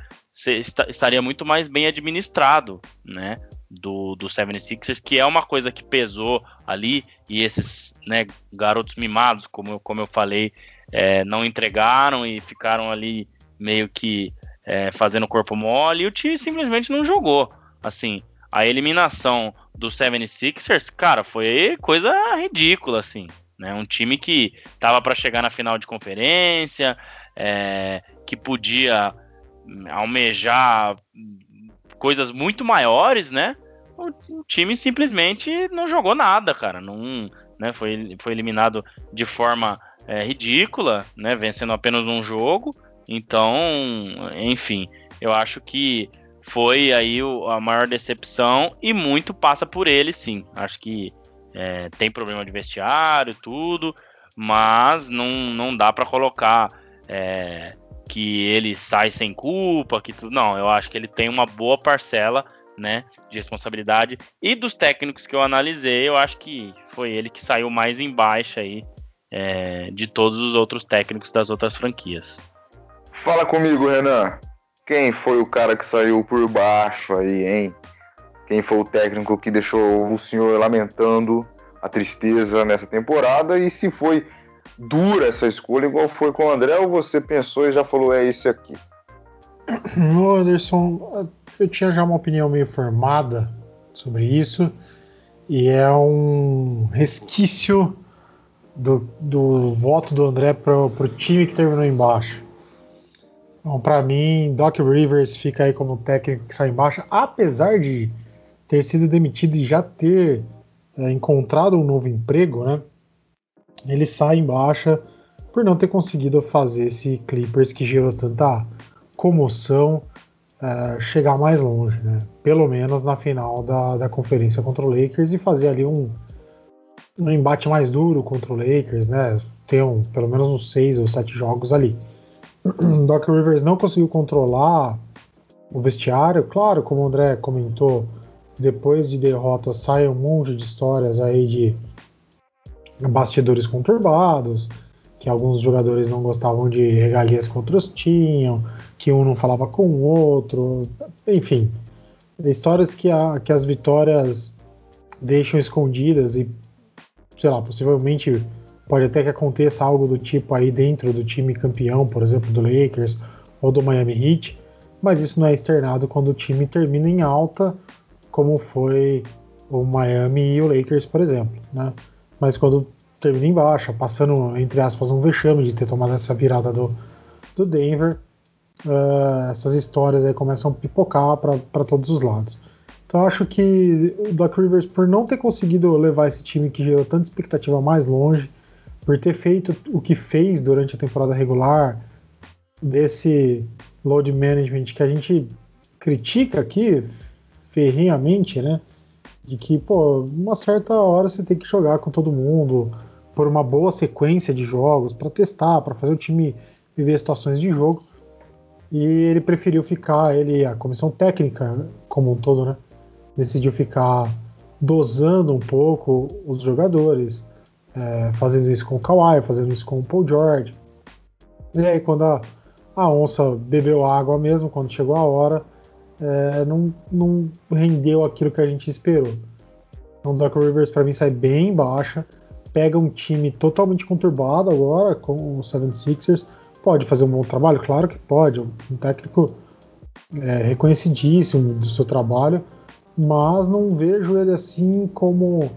estaria muito mais bem administrado, né? Do, do 76ers, que é uma coisa que pesou ali, e esses né, garotos mimados, como eu, como eu falei, é, não entregaram e ficaram ali meio que é, fazendo corpo mole, e o time simplesmente não jogou. Assim, a eliminação do 76ers, cara, foi coisa ridícula, assim. Né? Um time que estava para chegar na final de conferência, é, que podia almejar coisas muito maiores, né? O, time simplesmente não jogou nada, cara. Não, né? foi, foi eliminado de forma é, ridícula, né? Vencendo apenas um jogo. Então, enfim, eu acho que foi aí o, a maior decepção e muito passa por ele, sim. Acho que é, tem problema de vestiário, tudo, mas não, não dá para colocar é, que ele sai sem culpa, que tudo. Não, eu acho que ele tem uma boa parcela né, de responsabilidade. E dos técnicos que eu analisei, eu acho que foi ele que saiu mais em baixa aí é, de todos os outros técnicos das outras franquias. Fala comigo, Renan. Quem foi o cara que saiu por baixo aí, hein? quem foi o técnico que deixou o senhor lamentando a tristeza nessa temporada e se foi dura essa escolha, igual foi com o André, ou você pensou e já falou, é esse aqui? Anderson, eu tinha já uma opinião meio formada sobre isso, e é um resquício do, do voto do André para o time que terminou embaixo. Então, para mim, Doc Rivers fica aí como técnico que sai embaixo, apesar de ter sido demitido e já ter é, encontrado um novo emprego, né? Ele sai em baixa por não ter conseguido fazer esse Clippers que gerou tanta comoção é, chegar mais longe, né? Pelo menos na final da, da conferência contra o Lakers e fazer ali um, um embate mais duro contra o Lakers, né? Ter um, pelo menos uns seis ou sete jogos ali. Doc Rivers não conseguiu controlar o vestiário, claro, como o André comentou, depois de derrota sai um monte de histórias aí de bastidores conturbados, que alguns jogadores não gostavam de regalias que outros tinham, que um não falava com o outro, enfim, histórias que, a, que as vitórias deixam escondidas e, sei lá, possivelmente pode até que aconteça algo do tipo aí dentro do time campeão, por exemplo, do Lakers ou do Miami Heat, mas isso não é externado quando o time termina em alta como foi o Miami e o Lakers, por exemplo, né? Mas quando termina em baixa, passando, entre aspas, um vexame de ter tomado essa virada do, do Denver, uh, essas histórias aí começam a pipocar para todos os lados. Então acho que o Doc Rivers, por não ter conseguido levar esse time que gerou tanta expectativa mais longe, por ter feito o que fez durante a temporada regular, desse load management que a gente critica aqui, ferrinhamente, né? De que, pô, uma certa hora você tem que jogar com todo mundo por uma boa sequência de jogos para testar, para fazer o time viver situações de jogo. E ele preferiu ficar, ele, a comissão técnica como um todo, né? Decidiu ficar dosando um pouco os jogadores, é, fazendo isso com o Kawhi, fazendo isso com o Paul George. E aí quando a, a onça bebeu água mesmo, quando chegou a hora, é, não, não rendeu aquilo que a gente esperou. Então Doc Rivers para mim sai bem baixa, pega um time totalmente conturbado agora com o 76ers, pode fazer um bom trabalho, claro que pode, um técnico é, reconhecidíssimo do seu trabalho, mas não vejo ele assim como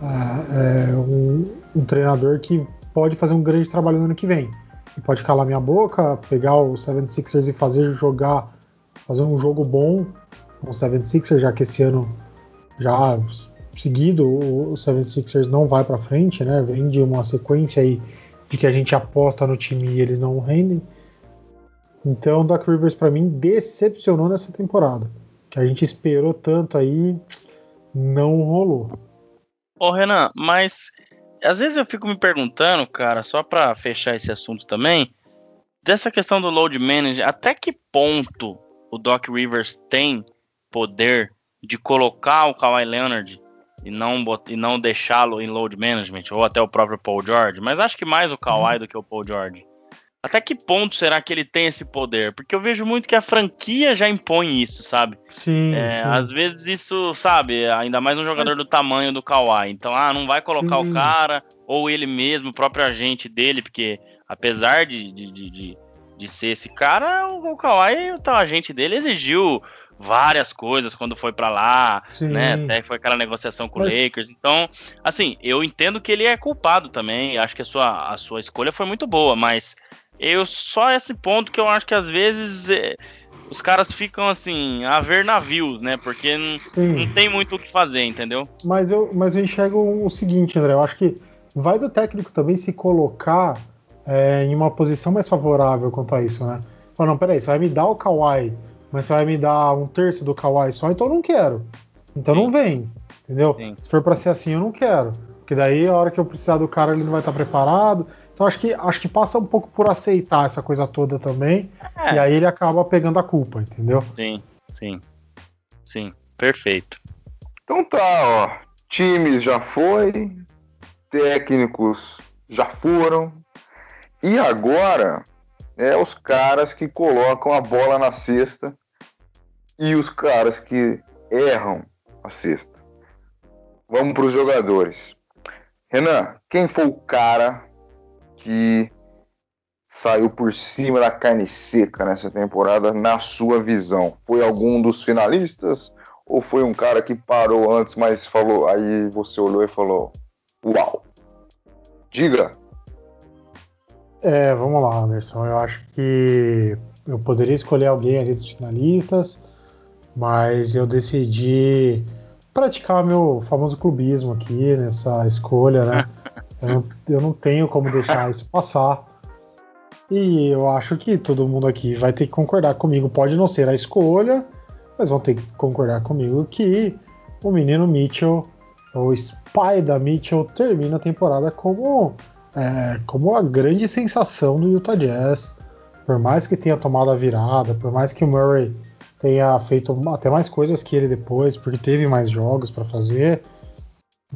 é, é, um, um, treinador que pode fazer um grande trabalho no ano que vem. E pode calar minha boca, pegar o 76ers e fazer jogar, fazer um jogo bom com o 76ers, já que esse ano já seguido o 76ers não vai para frente, né? Vem de uma sequência aí de que a gente aposta no time e eles não rendem. Então, o Doc Rivers para mim decepcionou nessa temporada. Que a gente esperou tanto aí, não rolou. Ô Renan, mas às vezes eu fico me perguntando, cara, só para fechar esse assunto também, dessa questão do load manager, até que ponto o Doc Rivers tem poder de colocar o Kawhi Leonard e não, e não deixá-lo em load management, ou até o próprio Paul George, mas acho que mais o Kawhi uhum. do que o Paul George. Até que ponto será que ele tem esse poder? Porque eu vejo muito que a franquia já impõe isso, sabe? Sim, é, sim. Às vezes isso, sabe, ainda mais um jogador do tamanho do Kawhi. Então, ah, não vai colocar sim. o cara, ou ele mesmo, o próprio agente dele, porque apesar de, de, de, de ser esse cara, o Kawhi, o agente dele exigiu várias coisas quando foi para lá, Sim. né? Até foi aquela negociação com o Lakers. Então, assim, eu entendo que ele é culpado também. Acho que a sua, a sua escolha foi muito boa, mas eu só esse ponto que eu acho que às vezes é, os caras ficam assim a ver navios, né? Porque não, não, tem muito o que fazer, entendeu? Mas eu, mas eu enxergo o seguinte, André. Eu acho que vai do técnico também se colocar é, em uma posição mais favorável quanto a isso, né? Fala, não, peraí, você vai me dar o Kawhi mas você vai me dar um terço do Kawhi só, então eu não quero. Então Sim. não vem, entendeu? Sim. Se for para ser assim, eu não quero. Porque daí a hora que eu precisar do cara, ele não vai estar preparado. Então acho que acho que passa um pouco por aceitar essa coisa toda também. É. E aí ele acaba pegando a culpa, entendeu? Sim, sim. Sim, perfeito. Então tá, ó. Times já foi, técnicos já foram. E agora é os caras que colocam a bola na cesta e os caras que erram a cesta. Vamos para os jogadores. Renan, quem foi o cara que saiu por cima da carne seca nessa temporada, na sua visão? Foi algum dos finalistas? Ou foi um cara que parou antes, mas falou. Aí você olhou e falou: Uau! Diga! É, vamos lá, Anderson. Eu acho que eu poderia escolher alguém ali dos finalistas, mas eu decidi praticar meu famoso clubismo aqui nessa escolha, né? Eu não, eu não tenho como deixar isso passar. E eu acho que todo mundo aqui vai ter que concordar comigo. Pode não ser a escolha, mas vão ter que concordar comigo que o menino Mitchell, o Spider Mitchell, termina a temporada como é, como a grande sensação do Utah Jazz. Por mais que tenha tomado a virada, por mais que o Murray tenha feito até mais coisas que ele depois, porque teve mais jogos para fazer,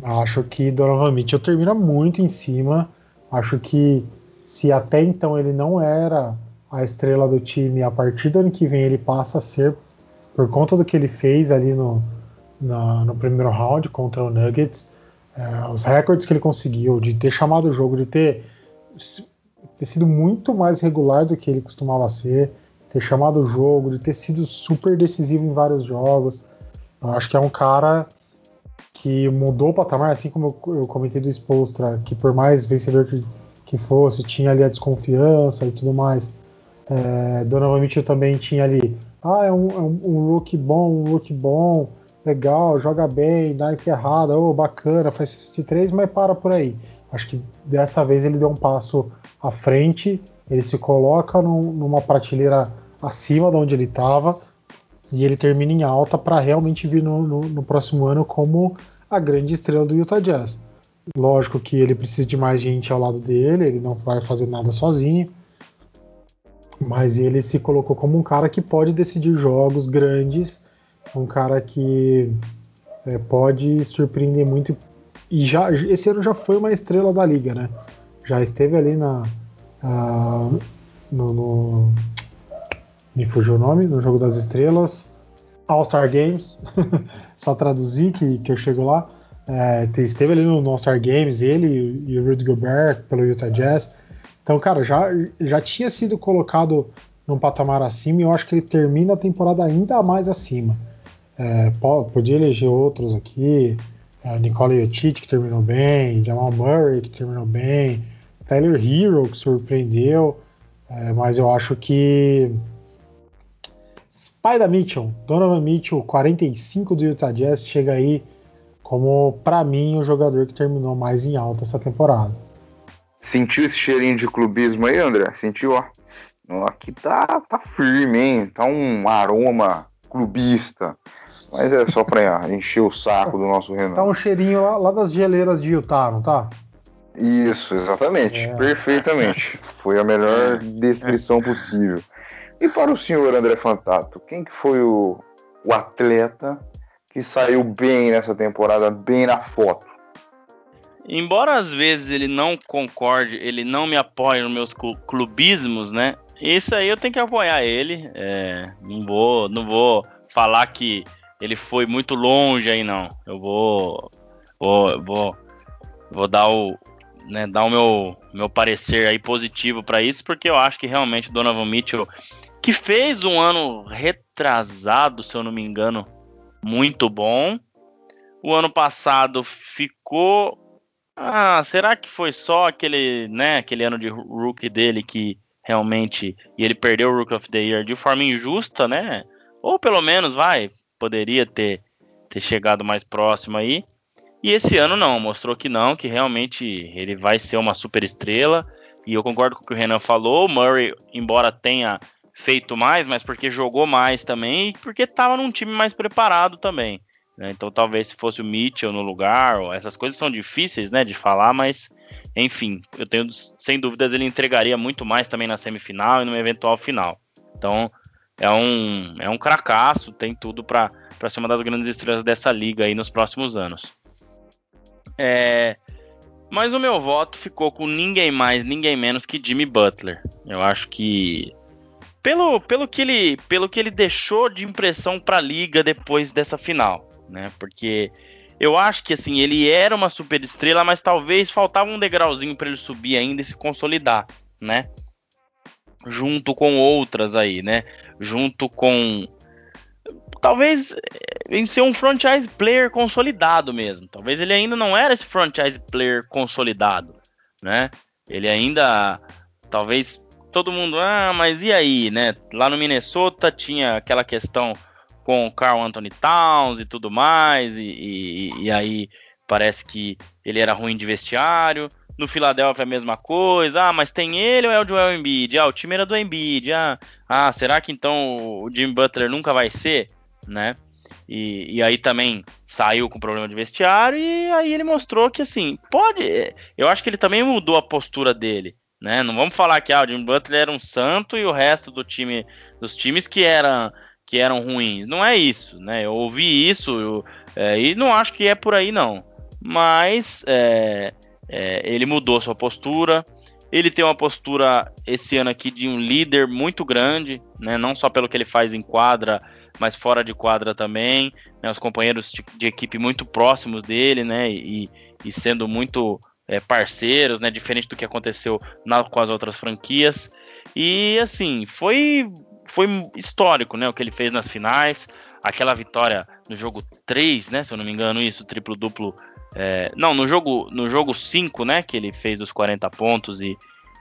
acho que Donovan Mitchell termina muito em cima. Acho que se até então ele não era a estrela do time, a partir do ano que vem ele passa a ser por conta do que ele fez ali no, na, no primeiro round contra o Nuggets. É, os recordes que ele conseguiu, de ter chamado o jogo, de ter, ter sido muito mais regular do que ele costumava ser, ter chamado o jogo, de ter sido super decisivo em vários jogos. Eu acho que é um cara que mudou o patamar, assim como eu, comentei do Spolstra, que por mais vencedor que, que fosse, tinha ali a desconfiança e tudo mais. É, Donovan Mitchell também tinha ali, ah, é um, é um, um look bom, um look bom, legal, joga bem, dá enterrada, oh, bacana, faz de três, mas para por aí. Acho que dessa vez ele deu um passo à frente, ele se coloca num, numa prateleira acima de onde ele estava e ele termina em alta para realmente vir no, no, no, próximo ano como a grande estrela do Utah Jazz. Lógico que ele precisa de mais gente ao lado dele, ele não vai fazer nada sozinho, mas ele se colocou como um cara que pode decidir jogos grandes um cara que é, pode surpreender muito. E já esse ano já foi uma estrela da liga, né? Já esteve ali na. Uh, no, no, Me fugiu o nome, no Jogo das Estrelas. All-Star Games. Só traduzir que, que eu chego lá. É, esteve ali no All-Star Games, ele e o Rudy Gobert pelo Utah Jazz. Então, cara, já, já tinha sido colocado num patamar acima e eu acho que ele termina a temporada ainda mais acima. É, podia eleger outros aqui, é, Nikola Jokic que terminou bem, Jamal Murray que terminou bem, Tyler Hero que surpreendeu, é, mas eu acho que Spider Mitchell, Donovan Mitchell, 45 do Utah Jazz, chega aí como, para mim, o jogador que terminou mais em alta essa temporada. Sentiu esse cheirinho de clubismo aí, André? Sentiu, ó. Aqui tá, tá firme, hein? Tá um aroma clubista. Mas é só pra encher o saco do nosso Renan. Tá um cheirinho lá, lá das geleiras de Utah, não tá? Isso, exatamente. É. Perfeitamente. Foi a melhor descrição possível. E para o senhor André Fantato, quem que foi o, o atleta que saiu bem nessa temporada, bem na foto? Embora às vezes ele não concorde, ele não me apoie nos meus clubismos, né? Isso aí eu tenho que apoiar ele. É, não vou, não vou falar que ele foi muito longe aí não. Eu vou, vou, vou, vou dar o, né, dar o meu, meu parecer aí positivo para isso, porque eu acho que realmente Donovan Mitchell, que fez um ano retrasado, se eu não me engano, muito bom. O ano passado ficou. Ah, será que foi só aquele, né, aquele ano de rookie dele que realmente e ele perdeu o Rookie of the Year de forma injusta, né? Ou pelo menos vai, poderia ter, ter chegado mais próximo aí. E esse ano não, mostrou que não, que realmente ele vai ser uma super estrela. E eu concordo com o que o Renan falou. Murray, embora tenha feito mais, mas porque jogou mais também e porque estava num time mais preparado também. Né? Então talvez se fosse o Mitchell no lugar, essas coisas são difíceis né, de falar, mas enfim, eu tenho sem dúvidas ele entregaria muito mais também na semifinal e no eventual final. Então é um, é um cracaço, tem tudo para ser uma das grandes estrelas dessa liga aí nos próximos anos. É, mas o meu voto ficou com ninguém mais, ninguém menos que Jimmy Butler. Eu acho que pelo, pelo, que, ele, pelo que ele deixou de impressão para a liga depois dessa final, né? Porque eu acho que assim ele era uma super estrela, mas talvez faltava um degrauzinho para ele subir ainda e se consolidar, né? Junto com outras aí, né? Junto com talvez eh, em ser um franchise player consolidado mesmo. Talvez ele ainda não era esse franchise player consolidado, né? Ele ainda talvez todo mundo, ah, mas e aí, né? Lá no Minnesota tinha aquela questão com o Carl Anthony Towns e tudo mais, e, e, e aí parece que ele era ruim de vestiário. No Philadelphia a mesma coisa. Ah, mas tem ele ou é o Joel Embiid? Ah, o time era do Embiid. Ah, ah será que então o Jimmy Butler nunca vai ser? Né? E, e, aí também saiu com problema de vestiário e aí ele mostrou que assim, pode. Eu acho que ele também mudou a postura dele. Né? Não vamos falar que ah, o Jimmy Butler era um santo e o resto do time, dos times que eram, que eram ruins. Não é isso, né? Eu ouvi isso eu, é, e não acho que é por aí não. Mas é, é, ele mudou sua postura. Ele tem uma postura esse ano aqui de um líder muito grande, né? não só pelo que ele faz em quadra, mas fora de quadra também. Né? Os companheiros de, de, equipe muito próximos dele, né? E, e sendo muito é, parceiros, né? Diferente do que aconteceu na, com as outras franquias. E assim, foi, foi histórico, né? O que ele fez nas finais. Aquela vitória no jogo 3, né? Se eu não me engano, isso, triplo-duplo é, não, no jogo no jogo 5, né, que ele fez os 40 pontos e,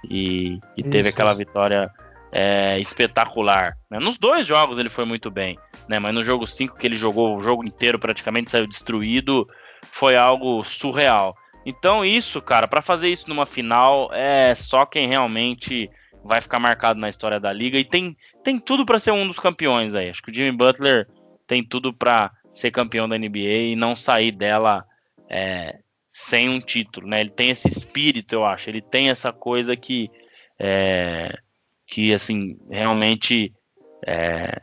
e, e teve aquela vitória é, espetacular. Né? Nos dois jogos ele foi muito bem, né? Mas no jogo 5 que ele jogou o jogo inteiro praticamente saiu destruído, foi algo surreal. Então isso, cara, para fazer isso numa final é só quem realmente vai ficar marcado na história da liga e tem, tem tudo para ser um dos campeões aí. Acho que o Jimmy Butler tem tudo para ser campeão da NBA e não sair dela é, sem um título, né? Ele tem esse espírito, eu acho. Ele tem essa coisa que, é, que assim, realmente é,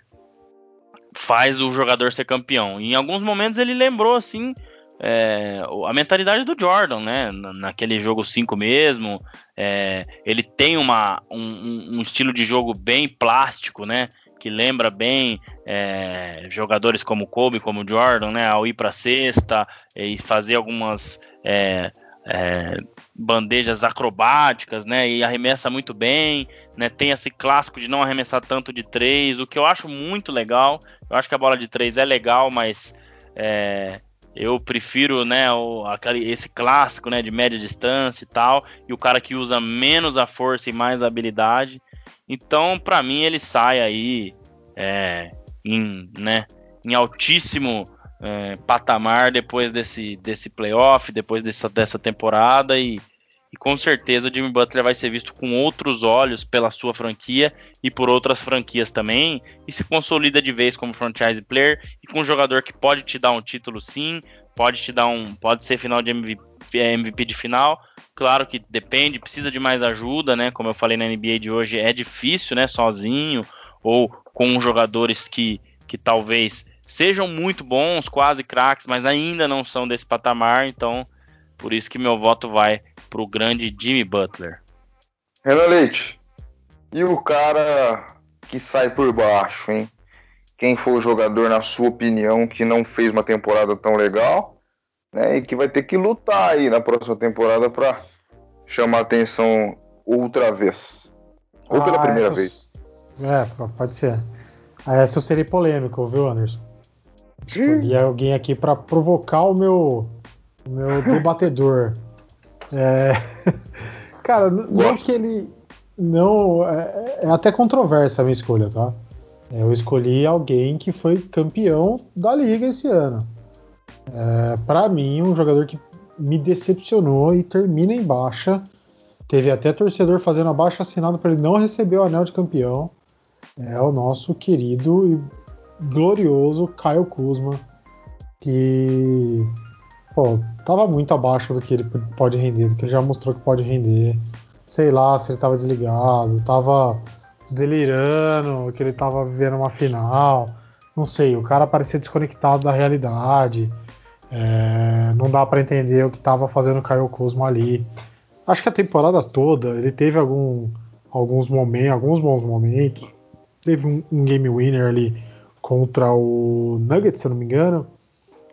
faz o jogador ser campeão. E em alguns momentos ele lembrou assim é, a mentalidade do Jordan, né? Naquele jogo 5 mesmo. É, ele tem uma, um, um, estilo de jogo bem plástico, né? Que lembra bem é, jogadores como Kobe, como Jordan, né? Ao ir para cesta e fazer algumas é, é, bandejas acrobáticas, né? E arremessa muito bem, né? Tem esse clássico de não arremessar tanto de três, o que eu acho muito legal. Eu acho que a bola de três é legal, mas é, eu prefiro, né, o, aquele, esse clássico, né, de média distância e tal, e o cara que usa menos a força e mais a habilidade. Então, para mim, ele sai aí é, em, né, em altíssimo é, patamar depois desse, desse playoff, depois dessa, dessa temporada e, e com certeza Jimmy Butler vai ser visto com outros olhos pela sua franquia e por outras franquias também e se consolida de vez como franchise player e com um jogador que pode te dar um título sim, pode te dar um, pode ser final de MVP, MVP de final. Claro que depende, precisa de mais ajuda, né? Como eu falei na NBA de hoje, é difícil, né? Sozinho ou com jogadores que, que talvez sejam muito bons, quase craques, mas ainda não são desse patamar, então por isso que meu voto vai para o grande Jimmy Butler. Renan Leite, e o cara que sai por baixo, hein? Quem foi o jogador, na sua opinião, que não fez uma temporada tão legal, né? E que vai ter que lutar aí na próxima temporada para chamar atenção outra vez. Ou pela ah, primeira vez. É, pode ser. Essa eu serei polêmico, viu, Anderson? Escolhi alguém aqui para provocar o meu, o meu debatedor. É... Cara, não que ele. Não. É, é, até controversa a minha escolha, tá? Eu escolhi alguém que foi campeão da liga esse ano. É, para mim, um jogador que me decepcionou e termina em baixa. Teve até torcedor fazendo a baixa assinada para ele não receber o anel de campeão. É o nosso querido e glorioso Caio Kuzma, que pô, tava muito abaixo do que ele pode render, do que ele já mostrou que pode render. Sei lá se ele tava desligado, tava delirando, que ele tava vivendo uma final. Não sei, o cara parecia desconectado da realidade. É, não dá para entender o que tava fazendo o Caio Kuzma ali. Acho que a temporada toda ele teve algum, alguns momentos, alguns bons momentos. Teve um, um game winner ali contra o Nuggets, se eu não me engano.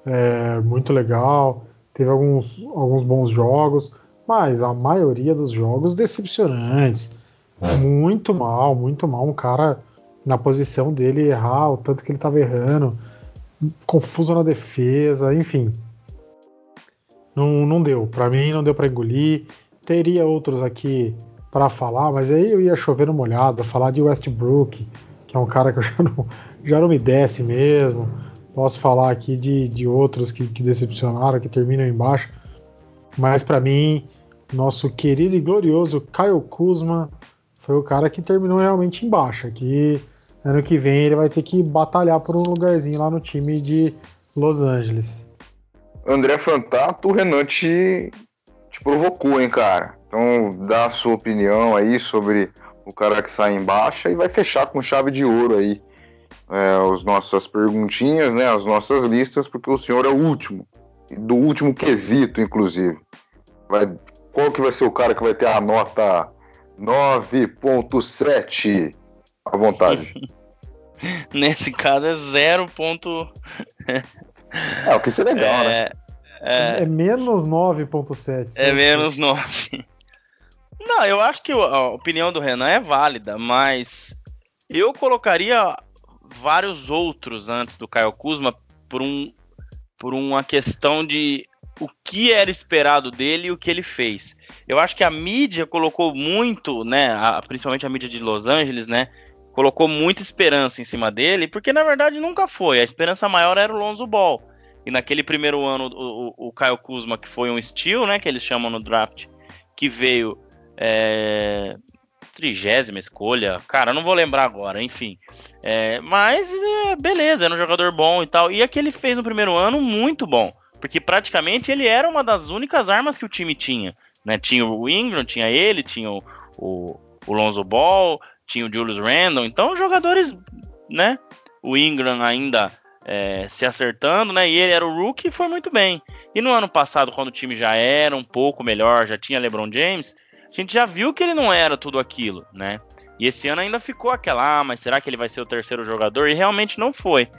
É, muito legal. Teve alguns, alguns bons jogos, mas a maioria dos jogos decepcionantes. Muito mal, muito mal. Um cara na posição dele errar o tanto que ele estava errando, confuso na defesa, enfim. Não, não deu. Para mim, não deu para engolir. Teria outros aqui para falar, mas aí eu ia chover no molhado, falar de Westbrook, que é um cara que eu já não, já não me desce mesmo. Posso falar aqui de, de outros que, que decepcionaram, que terminam embaixo. Mas para mim, nosso querido e glorioso Caio Kuzma foi o cara que terminou realmente embaixo. Que ano que vem ele vai ter que batalhar por um lugarzinho lá no time de Los Angeles. André Fantato, o Renan te, te provocou, hein, cara? Então dá a sua opinião aí sobre o cara que sai embaixo e vai fechar com chave de ouro aí é, as nossas perguntinhas, né, as nossas listas, porque o senhor é o último, do último quesito, inclusive. Vai, qual que vai ser o cara que vai ter a nota 9.7 à vontade? Nesse caso é 0. é, o que seria legal, é, né? É, é menos 9.7. É menos 9. Não, eu acho que a opinião do Renan é válida, mas eu colocaria vários outros antes do Caio Kuzma por, um, por uma questão de o que era esperado dele e o que ele fez. Eu acho que a mídia colocou muito, né, a, principalmente a mídia de Los Angeles, né, colocou muita esperança em cima dele, porque na verdade nunca foi. A esperança maior era o Lonzo Ball. E naquele primeiro ano, o, o, Caio Kuzma, que foi um steal, né, que eles chamam no draft, que veio é, trigésima escolha, cara, não vou lembrar agora, enfim. É, mas, é, beleza, era um jogador bom e tal. E aqui ele fez no primeiro ano muito bom, porque praticamente ele era uma das únicas armas que o time tinha. Né? Tinha o Ingram, tinha ele, tinha o, o, o Lonzo Ball, tinha o Julius Randle, então jogadores, né? o Ingram ainda é, se acertando, né? E ele era o rookie e foi muito bem. E no ano passado, quando o time já era um pouco melhor, já tinha LeBron James, a gente já viu que ele não era tudo aquilo, né? E esse ano ainda ficou aquela, ah, mas será que ele vai ser o terceiro jogador? E realmente não foi.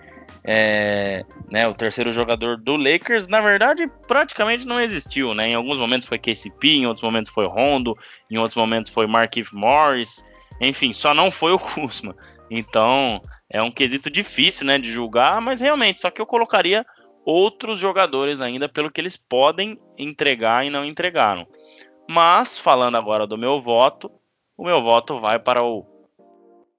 É, né, o terceiro jogador do Lakers, na verdade, praticamente não existiu, né? Em alguns momentos foi KCP, em outros momentos foi Rondo, em outros momentos foi Markieff Morris, enfim, só não foi o Kuzma. Então, é um quesito difícil, né, de julgar, mas realmente, só que eu colocaria outros jogadores ainda pelo que eles podem entregar e não entregaram. Mas, falando agora do meu voto, o meu voto vai para o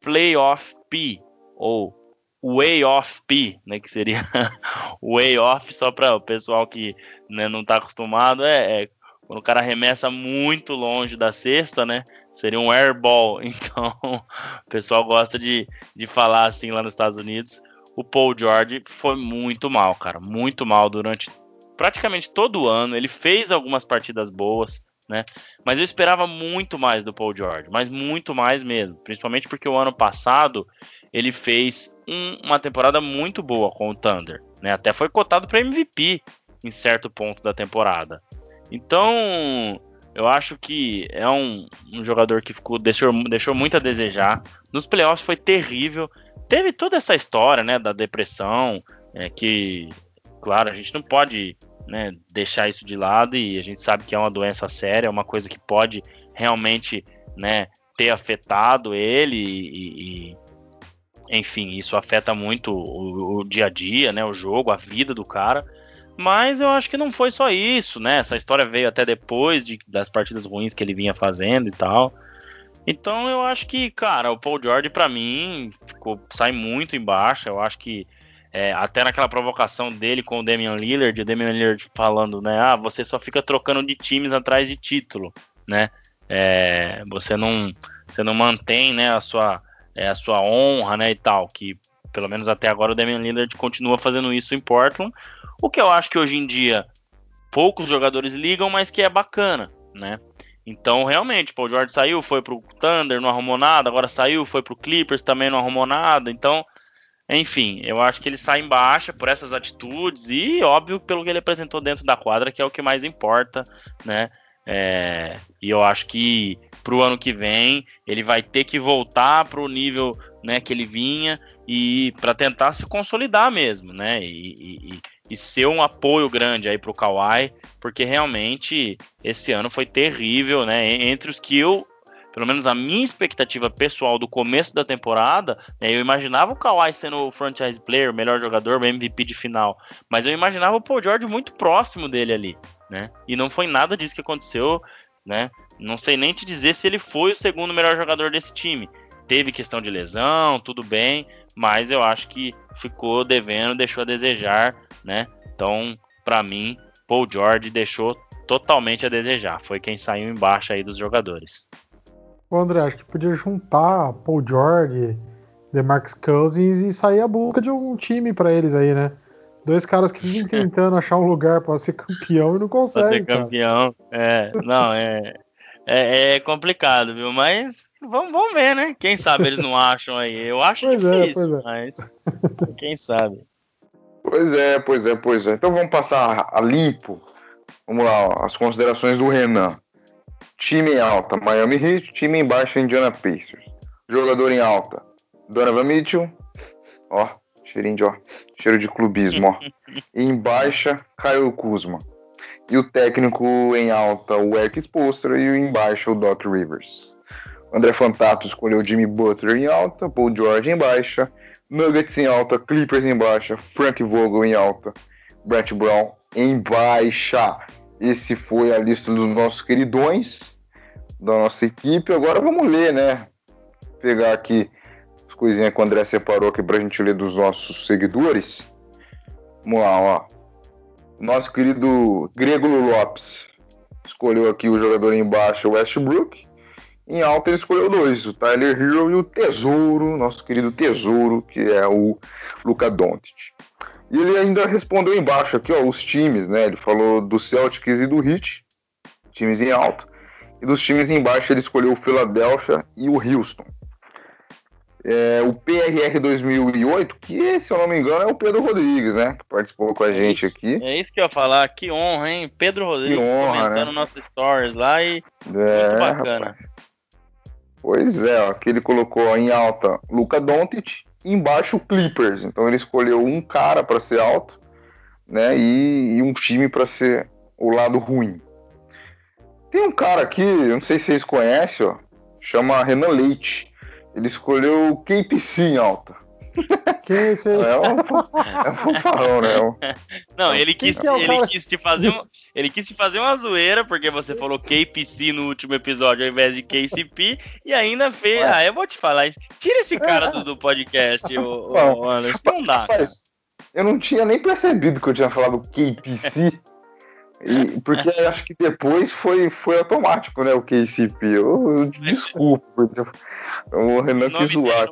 Playoff P, ou Way Off P, né, que seria Way Off, só para o pessoal que né, não está acostumado, é, é, quando o cara arremessa muito longe da cesta, né, seria um airball. Então, o pessoal gosta de, de falar assim lá nos Estados Unidos. O Paul George foi muito mal, cara, muito mal durante praticamente todo o ano. Ele fez algumas partidas boas, né? Mas eu esperava muito mais do Paul George, mas muito mais mesmo, principalmente porque o ano passado ele fez um, uma temporada muito boa com o Thunder, né? Até foi cotado para MVP em certo ponto da temporada. Então, eu acho que é um, um jogador que ficou deixou, deixou muito a desejar. Nos playoffs foi terrível. Teve toda essa história, né, da depressão, é, que, claro, a gente não pode né, deixar isso de lado e a gente sabe que é uma doença séria, é uma coisa que pode realmente, né, ter afetado ele e, e enfim, isso afeta muito o, o, dia a dia, né, o jogo, a vida do cara. Mas eu acho que não foi só isso, né? Essa história veio até depois de, das partidas ruins que ele vinha fazendo e tal. Então eu acho que, cara, o Paul George para mim ficou, sai muito embaixo. Eu acho que é, até naquela provocação dele com o Damian Lillard, o Damian Lillard falando, né? Ah, você só fica trocando de times atrás de título, né? É, você não, você não mantém, né, a sua, é, a sua honra, né, e tal. Que pelo menos até agora o Damian Lillard continua fazendo isso em Portland. O que eu acho que hoje em dia poucos jogadores ligam, mas que é bacana, né? Então, realmente, Paul George saiu, foi pro Thunder, não arrumou nada, agora saiu, foi pro Clippers, também não arrumou nada. Então, enfim, eu acho que ele sai em baixa por essas atitudes e, óbvio, pelo que ele apresentou dentro da quadra, que é o que mais importa, né? É, e eu acho que pro ano que vem ele vai ter que voltar pro nível né, que ele vinha e para tentar se consolidar mesmo, né? E, e, e ser um apoio grande aí para o Kawhi, porque realmente esse ano foi terrível, né? Entre os que eu, pelo menos a minha expectativa pessoal do começo da temporada, né, eu imaginava o Kawhi sendo o franchise player, o melhor jogador, o MVP de final, mas eu imaginava o Paul George muito próximo dele ali, né? E não foi nada disso que aconteceu, né? Não sei nem te dizer se ele foi o segundo melhor jogador desse time. Teve questão de lesão, tudo bem, mas eu acho que ficou devendo, deixou a desejar né? Então, para mim, Paul George deixou totalmente a desejar. Foi quem saiu embaixo aí dos jogadores. Ô André, acho que podia juntar Paul George, DeMarcus Cousins e sair a busca de um time para eles aí, né? Dois caras que vivem tentando achar um lugar para ser campeão e não conseguem. Pra ser campeão, cara. é. Não, é, é, é, complicado, viu? Mas vamos, vamos ver, né? Quem sabe eles não acham aí. Eu acho pois é, difícil, é, mas quem sabe. Pois é, pois é, pois é. Então vamos passar a limpo. Vamos lá, ó, as considerações do Renan. Time em alta, Miami Heat. Time em baixa, Indiana Pacers. Jogador em alta, Donovan Mitchell. Ó, cheirinho de, ó, cheiro de clubismo, ó. em baixa, Kyle Kuzma. E o técnico em alta, o Eric Spoelstra. E o em baixa, o Doc Rivers. André Fantato escolheu Jimmy Butler em alta, Paul George em baixa. Nuggets em alta, Clippers em baixa, Frank Vogel em alta, Brett Brown em baixa. Esse foi a lista dos nossos queridões da nossa equipe. Agora vamos ler, né? Pegar aqui as coisinhas que o André separou aqui pra gente ler dos nossos seguidores. Vamos lá, ó. Nosso querido Grego Lopes escolheu aqui o jogador embaixo, Westbrook. Em alta ele escolheu dois, o Tyler Hero e o Tesouro, nosso querido Tesouro, que é o Luca Doncic. E ele ainda respondeu embaixo aqui, ó, os times, né? Ele falou do Celtics e do Heat, times em alta. E dos times embaixo ele escolheu o Philadelphia e o Houston. É, o PRR 2008, que se eu não me engano é o Pedro Rodrigues, né? Que participou com a é gente aqui. É isso que eu ia falar, que honra, hein? Pedro Rodrigues honra, comentando né? nossos stories lá e é, muito bacana. Rapaz. Pois é, ó, que ele colocou em alta Luca Doncic embaixo Clippers. Então ele escolheu um cara para ser alto, né? E, e um time para ser o lado ruim. Tem um cara aqui, eu não sei se vocês conhecem, ó, chama Renan Leite. Ele escolheu o KPC em alta. Que isso aí? É um, é um fanfarrão, né? Não, ele quis, é ele quis te fazer uma, ele quis te fazer uma zoeira, porque você falou KPC no último episódio ao invés de KCP, e ainda fez. Ah, eu vou te falar. Tira esse cara do, do podcast, o, o Anderson. Não dá. eu não tinha nem percebido que eu tinha falado KPC. E, porque acho que depois foi, foi automático, né? O KCP. Eu, eu desculpa. O Renan quis zoar.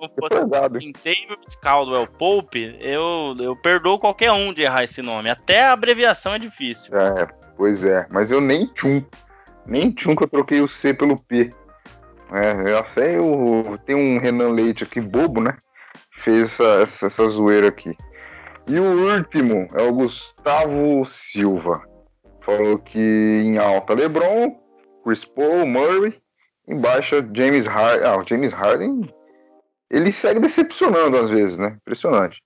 Inteiro Caldwell Pope, eu, eu perdoo qualquer um de errar esse nome. Até a abreviação é difícil. É, pois é. Mas eu nem tchum. Nem tchum que eu troquei o C pelo P. É, eu sei, eu, tem um Renan Leite aqui, bobo, né? Fez essa, essa, essa zoeira aqui. E o último é o Gustavo Silva falou que em alta LeBron, Chris Paul, Murray, em baixa James Harden. Ah, o James Harden ele segue decepcionando às vezes, né? Impressionante.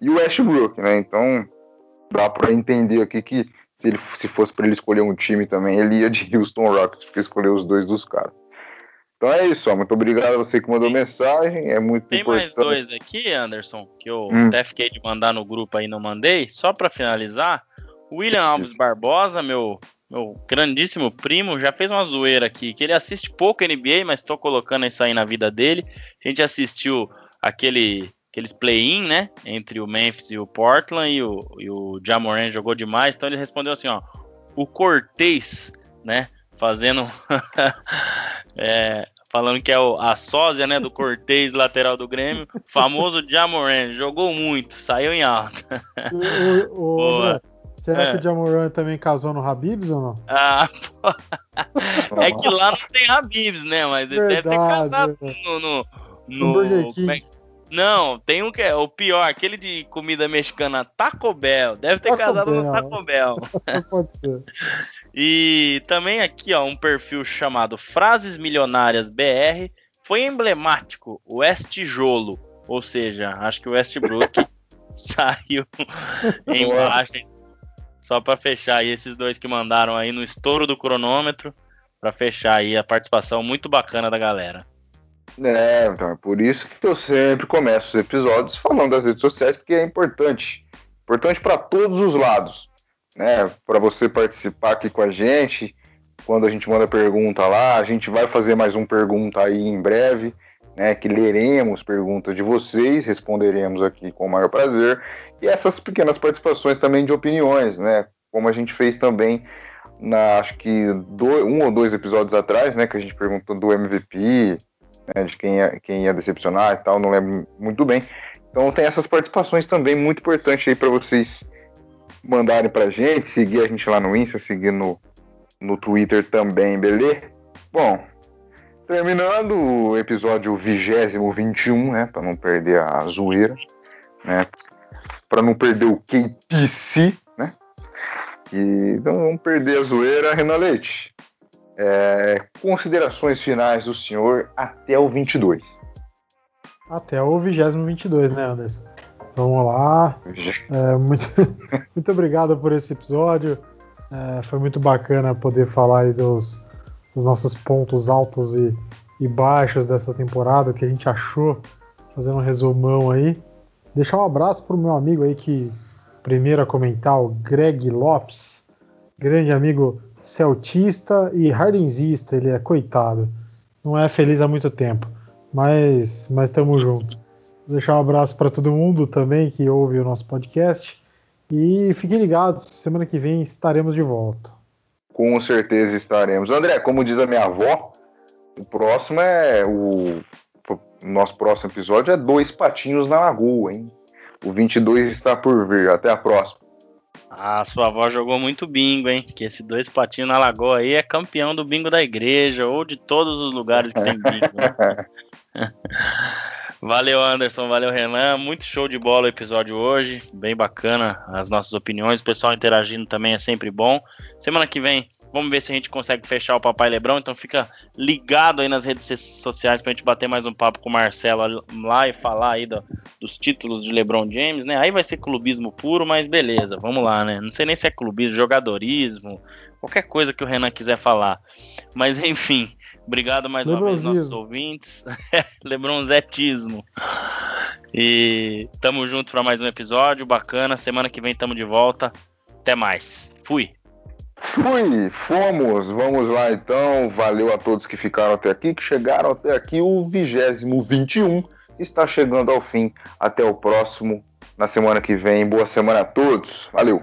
E o Westbrook, né? Então dá para entender aqui que se, ele, se fosse para ele escolher um time também, ele ia de Houston Rockets, porque escolheu os dois dos caras. Então é isso, ó. muito obrigado a você que mandou mensagem, é muito Tem importante. mais dois aqui, Anderson, que eu hum. até fiquei de mandar no grupo aí, não mandei. Só para finalizar, William Alves Barbosa, meu, meu grandíssimo primo, já fez uma zoeira aqui, que ele assiste pouco NBA, mas estou colocando isso aí na vida dele. A gente assistiu aquele aqueles play-in, né, entre o Memphis e o Portland, e o, e o Jamoran jogou demais, então ele respondeu assim, ó, o Cortez, né, fazendo, é, falando que é o, a sósia, né, do Cortez, lateral do Grêmio, famoso Jamoran, jogou muito, saiu em alta. o, o, Boa. Será é. que o Jamoran também casou no Habibs ou não? Ah, pô. É que lá não tem Habibs, né? Mas ele deve ter casado no. no, no, no é Não, tem um que é o pior, aquele de comida mexicana, Taco Bell. Deve ter Taco casado Bell. no Taco Bell. Pode ser. E também aqui, ó, um perfil chamado Frases Milionárias BR foi emblemático, o Westjolo, ou seja, acho que o Westbrook saiu embaixo só para fechar aí esses dois que mandaram aí no estouro do cronômetro, para fechar aí a participação muito bacana da galera. É, então é por isso que eu sempre começo os episódios falando das redes sociais, porque é importante. Importante para todos os lados. Né? Para você participar aqui com a gente, quando a gente manda pergunta lá, a gente vai fazer mais um pergunta aí em breve, né? Que leremos perguntas de vocês, responderemos aqui com o maior prazer e essas pequenas participações também de opiniões, né? Como a gente fez também na acho que do, um ou dois episódios atrás, né? Que a gente perguntou do MVP, né, de quem ia, quem ia decepcionar e tal, não lembro muito bem. Então tem essas participações também muito importantes aí para vocês mandarem pra gente, seguir a gente lá no Insta, seguir no, no Twitter também, beleza? Bom, terminando o episódio vigésimo 21, né, para não perder a zoeira, né? para não perder o KPC, né? E não vamos perder a zoeira, Renan Leite. É, considerações finais do senhor até o 22. Até o 22, né, Anderson? Vamos lá. É, muito, muito obrigado por esse episódio. É, foi muito bacana poder falar dos, dos, nossos pontos altos e, e baixos dessa temporada, o que a gente achou, fazendo um resumão aí. Deixar um abraço para o meu amigo aí que primeiro a comentar, o Greg Lopes, grande amigo celtista e hardenzista, ele é coitado. Não é feliz há muito tempo, mas mas estamos juntos. Deixar um abraço para todo mundo também que ouve o nosso podcast e fiquem ligados, semana que vem estaremos de volta. Com certeza estaremos. André, como diz a minha avó, o próximo é o nosso próximo episódio é Dois Patinhos na Lagoa, hein? O 22 está por vir. Até a próxima. Ah, sua avó jogou muito bingo, hein? Que esse Dois Patinhos na Lagoa aí é campeão do bingo da igreja ou de todos os lugares que tem bingo. Né? Valeu, Anderson. Valeu, Renan. Muito show de bola o episódio hoje. Bem bacana as nossas opiniões. O pessoal interagindo também é sempre bom. Semana que vem Vamos ver se a gente consegue fechar o Papai Lebrão. Então fica ligado aí nas redes sociais pra gente bater mais um papo com o Marcelo lá e falar aí do, dos títulos de LeBron James, né? Aí vai ser clubismo puro, mas beleza, vamos lá, né? Não sei nem se é clubismo, jogadorismo, qualquer coisa que o Renan quiser falar. Mas enfim, obrigado mais uma vez nossos ouvintes. Lebronzetismo. E tamo junto para mais um episódio bacana. Semana que vem tamo de volta. Até mais. Fui. Fui, fomos, vamos lá então. Valeu a todos que ficaram até aqui, que chegaram até aqui. O vigésimo 21 está chegando ao fim. Até o próximo, na semana que vem. Boa semana a todos. Valeu.